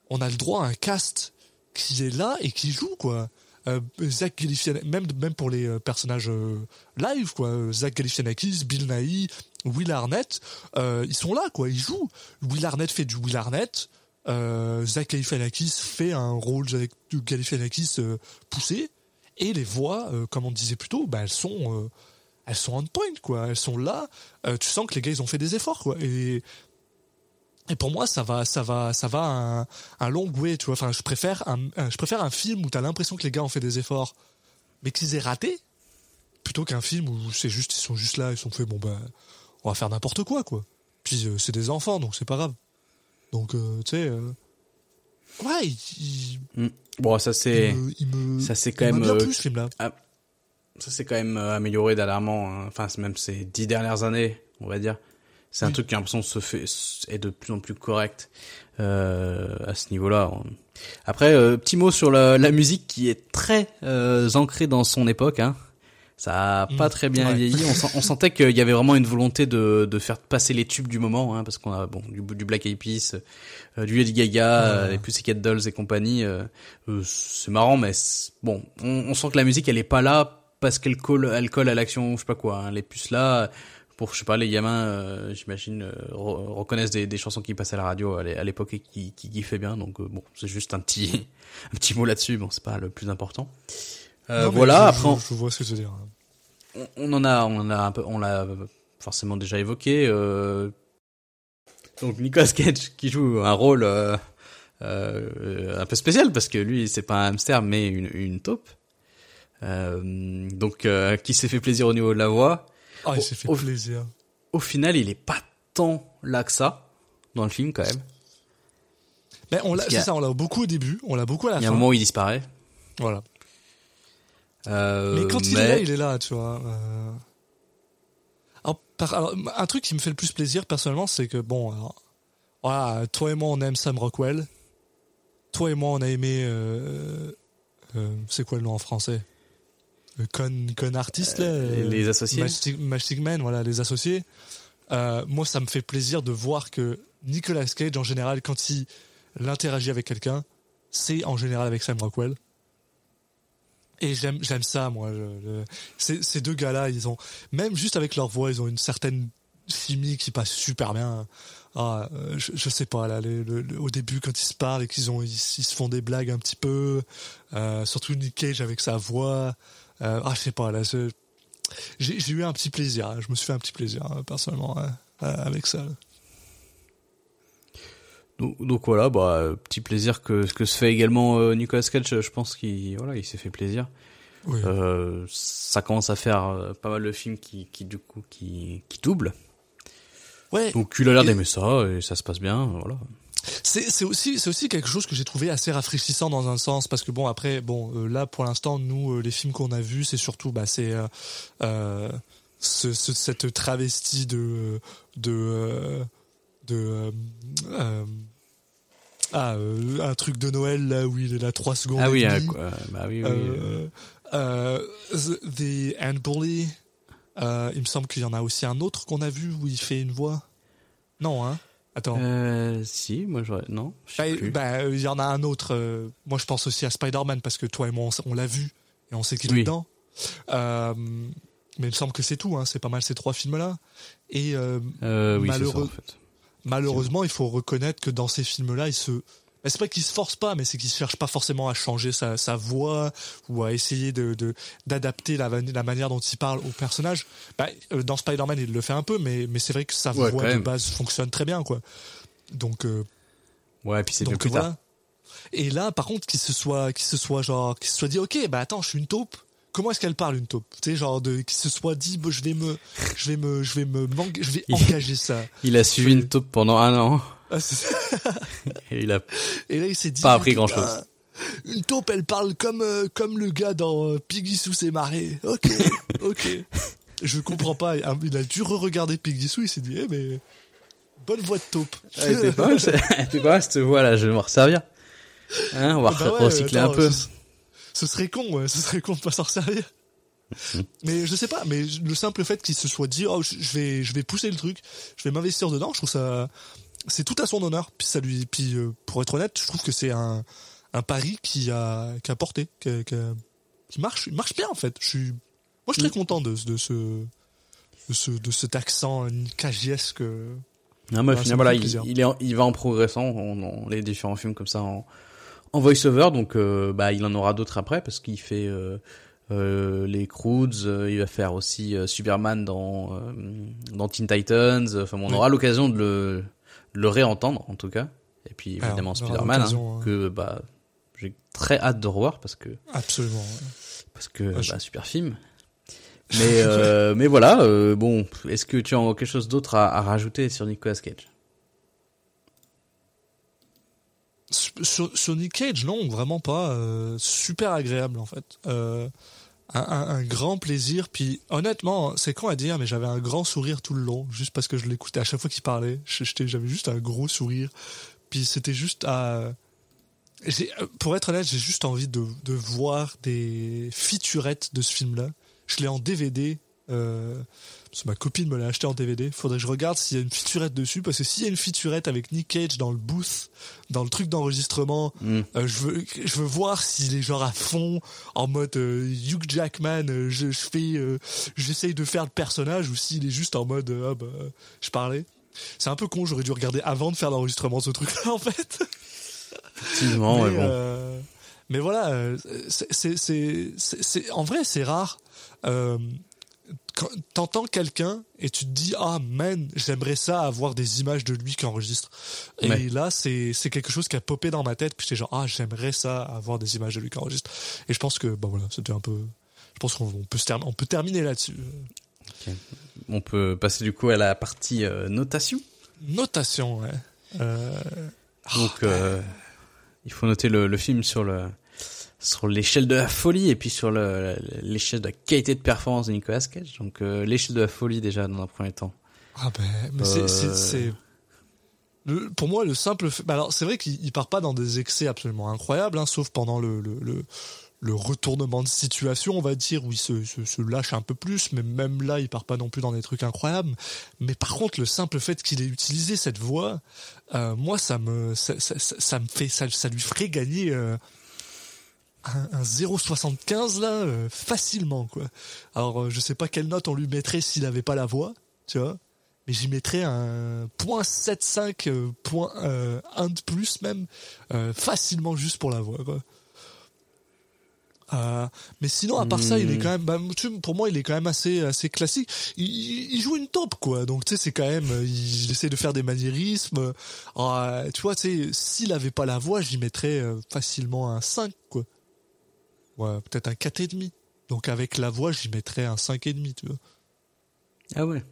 Speaker 1: On a le droit à un cast qui est là et qui joue quoi. Euh, Galifianakis, même même pour les euh, personnages euh, live quoi. Euh, Zach Galifianakis, Bill Nighy, Will Arnett, ils sont là quoi. Ils jouent. Will Arnett fait du Will Arnett. Zach Galifianakis fait un rôle de Galifianakis poussé et les voix, comme on disait plus tôt, bah, elles sont elles sont on point quoi. Elles sont là. Tu sens que les gars ils ont fait des efforts quoi. Et pour moi, ça va, ça va, ça va un, un long way, tu vois. Enfin, je préfère un, un- je préfère un film où t'as l'impression que les gars ont fait des efforts, mais qu'ils aient raté, plutôt qu'un film où c'est juste, ils sont juste là, ils sont fait, bon ben, on va faire n'importe quoi, quoi. Puis euh, c'est des enfants, donc c'est pas grave. Donc, euh, tu sais, euh, ouais, il, il-
Speaker 5: Mm. Bon, ça c'est ça c'est quand même
Speaker 1: ce film-là.
Speaker 5: ça c'est quand même amélioré hein. Enfin, même ces dix dernières années, on va dire. C'est un truc qui a l'impression de se fait est de plus en plus correct euh, à ce niveau-là. Après, euh, petit mot sur la, la musique qui est très euh, ancrée dans son époque. Hein. Ça a pas
Speaker 1: Mm.
Speaker 5: très bien
Speaker 1: Ouais.
Speaker 5: vieilli. On, sent- on sentait qu'il y avait vraiment une volonté de, de faire passer les tubes du moment, hein, parce qu'on a bon du, du Black Eyed Peas, euh, du Lady Gaga,
Speaker 1: Ouais.
Speaker 5: euh, les Pussycat Dolls et compagnie. euh, euh, c'est marrant, mais bon, on, on sent que la musique elle est pas là parce qu'elle colle, elle colle à l'action, je sais pas quoi. Hein. Est plus là pour, je sais pas, les gamins, euh, j'imagine, euh, re- reconnaissent des, des chansons qui passaient à la radio à l'é- à l'époque et qui, qui kiffaient bien. Donc euh, bon, c'est juste un petit, un petit mot là-dessus. Bon, c'est pas le plus important. Euh,
Speaker 1: Non,
Speaker 5: voilà.
Speaker 1: je-
Speaker 5: Après, on-
Speaker 1: je, je vois ce que tu veux dire.
Speaker 5: on, on en a, on en a un peu, on l'a forcément déjà évoqué. euh, donc Nicolas Cage qui joue un rôle un peu spécial parce que lui c'est pas un hamster mais une, une taupe. Euh, donc euh, qui s'est fait plaisir au niveau de la voix.
Speaker 1: Ah, il s'est fait
Speaker 5: au-
Speaker 1: plaisir.
Speaker 5: Au final, il est pas tant là que ça dans le film quand même.
Speaker 1: Mais on c'est ça, on l'a beaucoup au début, on l'a beaucoup à la
Speaker 5: Il y a
Speaker 1: fin.
Speaker 5: un moment où il disparaît.
Speaker 1: Voilà.
Speaker 5: Euh,
Speaker 1: Mais quand il est là, il est là, tu vois. euh. Alors, par- alors, un truc qui me fait le plus plaisir personnellement, c'est que bon, alors, voilà, toi et moi on aime Sam Rockwell. Toi et moi on a aimé, euh, c'est quoi le nom en français? Con, con artiste là.
Speaker 5: les-
Speaker 1: euh,
Speaker 5: les associés.
Speaker 1: Mastic, Mastic Man, voilà, les associés. Euh, moi, ça me fait plaisir de voir que Nicolas Cage, en général, quand il, interagit avec quelqu'un, c'est en général avec Sam Rockwell. Et j'aime, j'aime ça, moi. je- je- ces, ces deux gars-là, ils ont, même juste avec leur voix, ils ont une certaine chimie qui passe super bien. Ah, euh, je, je sais pas, là, les- le- le- au début, quand ils se parlent et qu'ils ont, ils, ils se font des blagues un petit peu, euh, surtout Nick Cage avec sa voix. Euh, ah, je sais pas, là, j'ai, eu un petit plaisir. Je me suis fait un petit plaisir, hein, personnellement, euh, avec ça. là.
Speaker 5: Donc, donc voilà, bah euh, petit plaisir que que se fait également euh, Nicolas Cage. Je pense qu'il voilà, il s'est fait plaisir.
Speaker 1: Oui.
Speaker 5: Euh, ça commence à faire euh, pas mal de films qui, qui du coup qui, qui doublent.
Speaker 1: Ouais.
Speaker 5: Donc il a l'air
Speaker 1: Et-
Speaker 5: d'aimer ça et ça se passe bien, voilà.
Speaker 1: C'est aussi quelque chose que j'ai trouvé assez rafraîchissant dans un sens parce que bon après bon euh, là pour l'instant nous euh, les films qu'on a vus c'est surtout bah c'est euh, ce, ce- cette travestie de de de ah un truc de Noël là où il est là trois secondes
Speaker 5: Ah oui,
Speaker 1: et demie.
Speaker 5: quoi, bah oui, oui.
Speaker 1: The, Ant Bully il me semble qu'il y en a aussi un autre qu'on a vu où il fait une voix non hein attends
Speaker 5: Euh, si, moi j'aurais non,
Speaker 1: bah, bah, euh, il y en a un autre. euh, moi, je pense aussi à Spider-Man parce que toi et moi, on, l'a vu et on sait qu'il
Speaker 5: Oui.
Speaker 1: est dedans. Euh, mais il me semble que c'est tout. Hein, c'est pas mal ces trois films-là. Et euh,
Speaker 5: oui, c'est ça,
Speaker 1: malheureux-
Speaker 5: en fait.
Speaker 1: malheureusement, il faut reconnaître que dans ces films-là, il se, Mais c'est pas qu'il se force pas, mais c'est qu'il cherche pas forcément à changer sa, sa voix ou à essayer de de- d'adapter la, manière dont il parle au personnage. Bah, euh, dans Spider-Man, il le fait un peu, mais mais c'est vrai que sa
Speaker 5: Ouais,
Speaker 1: voix de base fonctionne très bien, quoi. Donc euh,
Speaker 5: Ouais, puis c'est
Speaker 1: donc
Speaker 5: plus
Speaker 1: voilà.
Speaker 5: tard.
Speaker 1: Et là, par contre, qu'il se soit, qu'il se soit genre, qu'il se soit dit, ok, bah attends, je suis une taupe. Comment est-ce qu'elle parle une taupe? Tu sais, genre de, qu'il se soit dit, bah, je vais me, je vais me, je vais me, je vais engager ça.
Speaker 5: Il a suivi une taupe pendant un an
Speaker 1: Ah,
Speaker 5: et il a
Speaker 1: Et là, il s'est dit,
Speaker 5: Pas appris
Speaker 1: putain,
Speaker 5: grand-chose.
Speaker 1: Une taupe, elle parle comme, euh, comme le gars dans euh, Piggy sous ses marées. Ok, ok. Je comprends pas. Il a dû re-regarder Piggy sous. Il s'est dit, eh mais bonne voix de taupe.
Speaker 5: Elle était pas mal, c'est- elle était pas mal cette voix là, je vais m'en resservir. Hein, on va
Speaker 1: Bah ouais,
Speaker 5: recycler
Speaker 1: attends,
Speaker 5: un peu.
Speaker 1: Ce, serait con, ouais, ce serait con de pas s'en servir. mais je sais pas, mais le simple fait qu'il se soit dit, oh, je vais, je vais pousser le truc, je vais m'investir dedans, je trouve ça, c'est tout à son honneur. Puis ça lui, puis euh, pour être honnête, je trouve que c'est un, un pari qui a, qui a porté, qui, a- qui a- qui marche, il marche bien en fait. Je suis, moi je suis très content de, de ce, de ce, de cet accent cagiesque.
Speaker 5: Non, mais
Speaker 1: ça
Speaker 5: finalement,
Speaker 1: me
Speaker 5: là,
Speaker 1: fait
Speaker 5: il, il est en- il va en progressant on, on- les différents films comme ça en, en voice-over, donc euh, bah, il en aura d'autres après parce qu'il fait euh, euh, les Croods, euh, il va faire aussi euh, Superman dans, euh, dans Teen Titans, enfin bon, on
Speaker 1: Oui.
Speaker 5: aura l'occasion de le, de le réentendre en tout cas. Et puis
Speaker 1: Alors,
Speaker 5: évidemment Spider-Man, hein,
Speaker 1: hein.
Speaker 5: que bah, j'ai très hâte de revoir parce que
Speaker 1: Absolument. ouais.
Speaker 5: parce que
Speaker 1: Ouais, je-
Speaker 5: bah, super film. Mais euh, mais voilà, euh, bon, est-ce que tu as quelque chose d'autre à, à rajouter sur Nicolas Cage?
Speaker 1: Sur, Nick Cage, non, vraiment pas. euh, super agréable en fait. Euh, un, grand plaisir. Puis honnêtement, c'est con à dire, mais j'avais un grand sourire tout le long, juste parce que je l'écoutais à chaque fois qu'il parlait. J'avais juste un gros sourire. Puis c'était juste à. Pour être honnête, j'ai juste envie de, de voir des featurettes de ce film-là. Je l'ai en DVD. Euh, parce que ma copine me l'a acheté en DVD. Faudrait que je regarde s'il y a une featurette dessus. Parce que s'il y a une featurette avec Nick Cage dans le booth, dans le truc d'enregistrement,
Speaker 5: Mm.
Speaker 1: euh, je veux, je veux voir s'il est genre à fond, en mode euh, Hugh Jackman, euh, je, je fais, euh, j'essaye de faire le personnage, ou s'il est juste en mode, ah bah, je parlais. C'est un peu con, j'aurais dû regarder avant de faire l'enregistrement de ce truc-là, en fait.
Speaker 5: Effectivement,
Speaker 1: mais,
Speaker 5: ouais, bon.
Speaker 1: mais voilà, c'est, en vrai, c'est rare. Euh, t'entends quelqu'un et tu te dis ah man j'aimerais ça avoir des images de lui qui enregistre. Et là c'est c'est quelque chose qui a popé dans ma tête puis j'étais genre ah j'aimerais ça avoir des images de lui qui enregistre. Et je pense que bon voilà c'était un peu je pense qu'on on peut se terminer on peut terminer là-dessus.
Speaker 5: On peut passer du coup à la partie euh, notation.
Speaker 1: notation ouais. Euh,
Speaker 5: Donc, euh, il faut noter le, le film sur le sur l'échelle de la folie et puis sur le l'échelle de la qualité de performance de Nicolas Cage. Donc, euh, l'échelle de la folie déjà dans un premier temps.
Speaker 1: Ah ben, mais c'est,
Speaker 5: Euh.
Speaker 1: c'est- le- pour moi le simple fait, bah alors c'est vrai qu'il il part pas dans des excès absolument incroyables, hein, sauf pendant le, le, le, le retournement de situation, on va dire, où il se, se, se lâche un peu plus, mais même là il part pas non plus dans des trucs incroyables. Mais par contre le simple fait qu'il ait utilisé cette voix, euh, moi ça me ça, ça, ça- ça me fait ça, ça lui ferait gagner. euh, un, un 0,75 là euh, facilement quoi. Alors euh, je sais pas quelle note on lui mettrait s'il avait pas la voix, tu vois mais j'y mettrais un point 75 euh, point euh, 1 de plus même facilement juste pour la voix quoi. Mais sinon à part ça il est quand même bah, pour moi il est quand même assez assez classique. Il, joue une taupe quoi. Donc tu sais c'est quand même il, essaie de faire des maniérismes tu vois tu sais s'il avait pas la voix j'y mettrais facilement un 5 quoi ouais peut-être un 4 et demi donc avec la voix j'y mettrais un 5 et demi tu vois
Speaker 5: Ah ouais.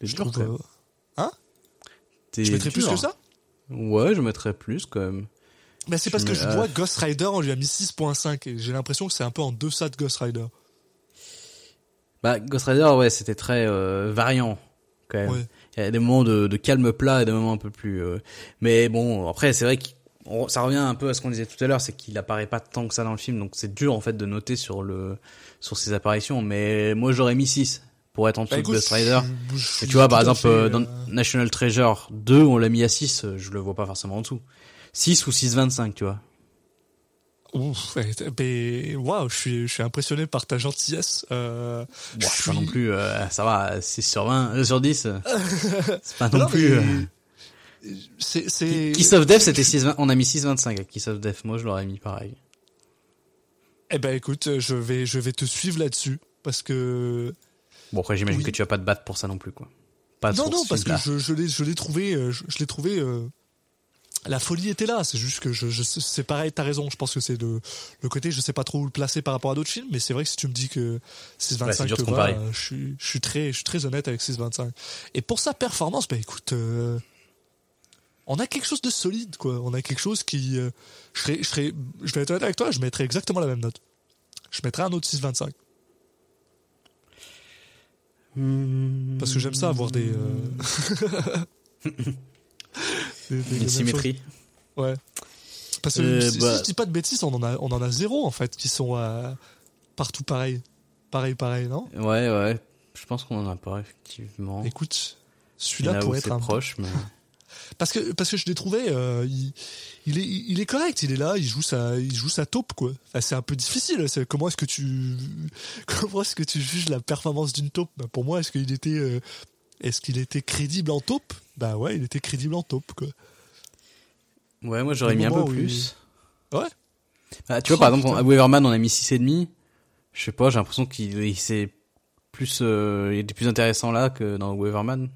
Speaker 5: C'est
Speaker 1: je
Speaker 5: dur,
Speaker 1: trouve euh,
Speaker 5: T'es
Speaker 1: je mettrais plus que ça?
Speaker 5: Ouais, je mettrais plus quand même.
Speaker 1: Mais c'est
Speaker 5: Je
Speaker 1: parce que je vois Ghost Rider, on lui a mis 6.5 et j'ai l'impression que c'est un peu en deçà de Ghost Rider.
Speaker 5: Bah, Ghost Rider, ouais, c'était très euh, variant quand même.
Speaker 1: Ouais.
Speaker 5: Il y a des moments de, de calme plat et des moments un peu plus. euh, Mais bon, après, c'est vrai que ça revient un peu à ce qu'on disait tout à l'heure, c'est qu'il apparaît pas tant que ça dans le film, donc c'est dur en fait de noter sur le sur ses apparitions. Mais moi, j'aurais mis 6 pour être en dessous
Speaker 1: Bah,
Speaker 5: de Ghost Rider.
Speaker 1: je- je-
Speaker 5: Et tu vois, par exemple, euh, dans National Treasure 2, on l'a mis à 6, euh, je le vois pas forcément en dessous. 6 ou 6,25, tu vois.
Speaker 1: Ouf, mais waouh, je suis, je suis impressionné par ta gentillesse. Euh,
Speaker 5: Bon,
Speaker 1: je
Speaker 5: c'est pas non
Speaker 1: suis-
Speaker 5: plus, euh, ça va, 6 sur 20, euh, sur 10, euh, c'est pas non,
Speaker 1: Non,
Speaker 5: plus...
Speaker 1: mais-
Speaker 5: euh,
Speaker 1: c'est
Speaker 5: Kiss of Death, c'était 6, on a mis 6,25 avec Kiss of Death. Moi, je l'aurais mis pareil.
Speaker 1: Eh ben écoute, je vais je vais te suivre là-dessus parce que
Speaker 5: Bon, après, j'imagine
Speaker 1: Oui.
Speaker 5: que tu vas pas te battre pour ça non plus, quoi. Pas
Speaker 1: non
Speaker 5: pour
Speaker 1: non
Speaker 5: ce
Speaker 1: parce que je je l'ai je l'ai trouvé euh, je, je l'ai trouvé euh, la folie était là, c'est juste que je, je c'est pareil, t'as raison, je pense que c'est le, le côté, je sais pas trop où le placer par rapport à d'autres films, mais c'est vrai que si tu me dis que 6.25
Speaker 5: Ouais,
Speaker 1: euh, je suis, je suis très, je suis très honnête avec 6.25. Et pour sa performance, bah écoute, euh, on a quelque chose de solide, quoi. On a quelque chose qui, euh, je serais, je serais, je vais être honnête avec toi, je mettrais exactement la même note. Je mettrais un autre 6.25. Parce que j'aime ça avoir des, euh, des- des- des
Speaker 5: Une
Speaker 1: mêmes
Speaker 5: symétrie.
Speaker 1: choses. Ouais. Parce que
Speaker 5: Euh,
Speaker 1: si, si
Speaker 5: bah-
Speaker 1: je dis pas de bêtises, on en a, on en a zéro en fait qui sont euh, partout pareil, pareil, pareil, non?
Speaker 5: Ouais, ouais. Je pense qu'on en a pas, effectivement.
Speaker 1: Écoute, celui-là pourrait être un
Speaker 5: proche, mais.
Speaker 1: parce que parce que je l'ai trouvé, euh, il, il est il est correct, il est là, il joue sa il joue sa taupe quoi. Enfin, c'est un peu difficile. Comment est-ce que tu comment est-ce que tu juges la performance d'une taupe? Bah, Pour moi, est-ce qu'il était euh, est-ce qu'il était crédible en taupe? Bah ouais, il était crédible en taupe quoi.
Speaker 5: Ouais, moi j'aurais
Speaker 1: Au
Speaker 5: mis un peu plus.
Speaker 1: Ouais.
Speaker 5: Ah, tu vois, par
Speaker 1: Oh,
Speaker 5: exemple, à Weverman, on a mis 6,5. Je sais pas, j'ai l'impression qu'il il s'est plus, euh, il était plus intéressant là que dans Weverman.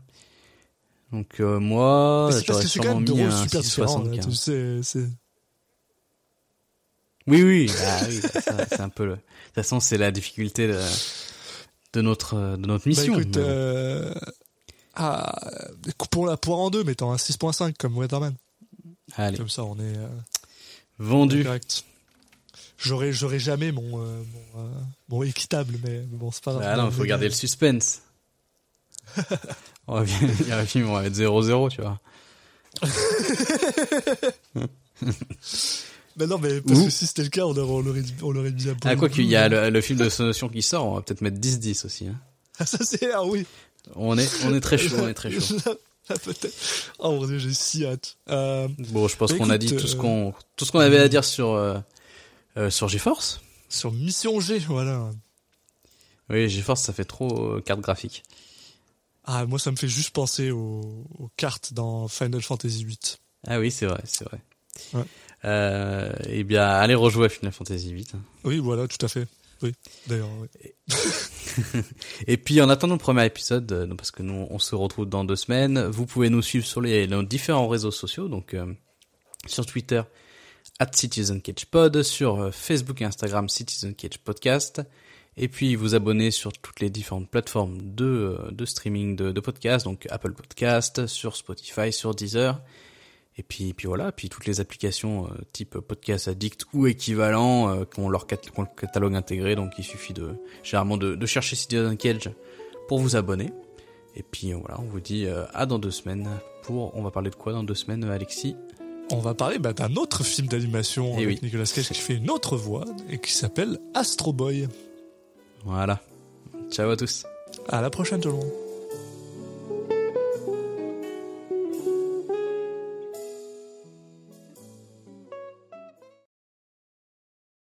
Speaker 5: Donc, euh, moi,
Speaker 1: c'est parce
Speaker 5: j'aurais
Speaker 1: que c'est quand
Speaker 5: sûrement
Speaker 1: même deux
Speaker 5: mis
Speaker 1: rôles
Speaker 5: un
Speaker 1: super différents. là,
Speaker 5: 6,75.
Speaker 1: tu sais, c'est
Speaker 5: Oui, oui, ah, oui, bah, c'est un peu le, de toute façon, c'est la difficulté de, de notre, de notre mission.
Speaker 1: Bah écoute,
Speaker 5: Mais bon.
Speaker 1: euh... ah, coupons la poire en deux, mettant un 6.5 comme Weatherman.
Speaker 5: Allez,
Speaker 1: Comme ça, on est euh,
Speaker 5: vendu.
Speaker 1: correct. J'aurais, j'aurais jamais mon, euh, mon, mon équitable, mais bon, c'est pas grave.
Speaker 5: Ah non, faut garder le suspense. on va bien, il y a un film, on va mettre 0-0, tu vois.
Speaker 1: Mais non, mais parce que si c'était le cas, on aurait, on l'aurait, on l'aurait mis à
Speaker 5: Ah, quoi qu'il y a le, le film de Sonotion qui sort, on va peut-être mettre 10-10 aussi, hein.
Speaker 1: Ah, ça c'est, ah oui.
Speaker 5: On est, on est très chaud, on est très chaud.
Speaker 1: Là, là, peut-être. Oh mon dieu, j'ai si hâte. Euh,
Speaker 5: Bon, je pense
Speaker 1: Bah,
Speaker 5: qu'on a dit tout ce
Speaker 1: euh,
Speaker 5: qu'on, tout ce qu'on avait à dire sur, euh, euh, sur GeForce.
Speaker 1: sur Mission G, voilà.
Speaker 5: Oui, GeForce, ça fait trop euh, carte graphique.
Speaker 1: Ah, moi, ça me fait juste penser aux, aux cartes dans Final Fantasy VIII.
Speaker 5: Ah oui, c'est vrai, c'est vrai.
Speaker 1: Ouais.
Speaker 5: Euh, eh bien, allez rejouer à Final Fantasy VIII.
Speaker 1: Oui, voilà, tout à fait. Oui, d'ailleurs, oui.
Speaker 5: Et puis, en attendant le premier épisode, euh, parce que nous, on se retrouve dans deux semaines, vous pouvez nous suivre sur les, nos différents réseaux sociaux, donc euh, sur Twitter, at CitizenCagePod, sur euh, Facebook et Instagram, Citizen Cage Podcast, et puis vous abonner sur toutes les différentes plateformes de, euh, de streaming de, de podcasts, donc Apple Podcast, sur Spotify, sur Deezer, et puis, puis voilà, puis toutes les applications euh, type Podcast Addict ou équivalent euh, qui ont leur cat- qui ont le catalogue intégré, donc il suffit de généralement de, de chercher Citizen Cage pour vous abonner. Et puis voilà, on vous dit euh, à dans deux semaines pour, on va parler de quoi dans deux semaines, Alexis?
Speaker 1: On va parler bah, d'un autre film d'animation
Speaker 5: Eh
Speaker 1: avec
Speaker 5: oui.
Speaker 1: Nicolas Cage qui fait une autre voix et qui s'appelle Astro Boy.
Speaker 5: Voilà. Ciao à tous.
Speaker 1: À la prochaine tout le monde.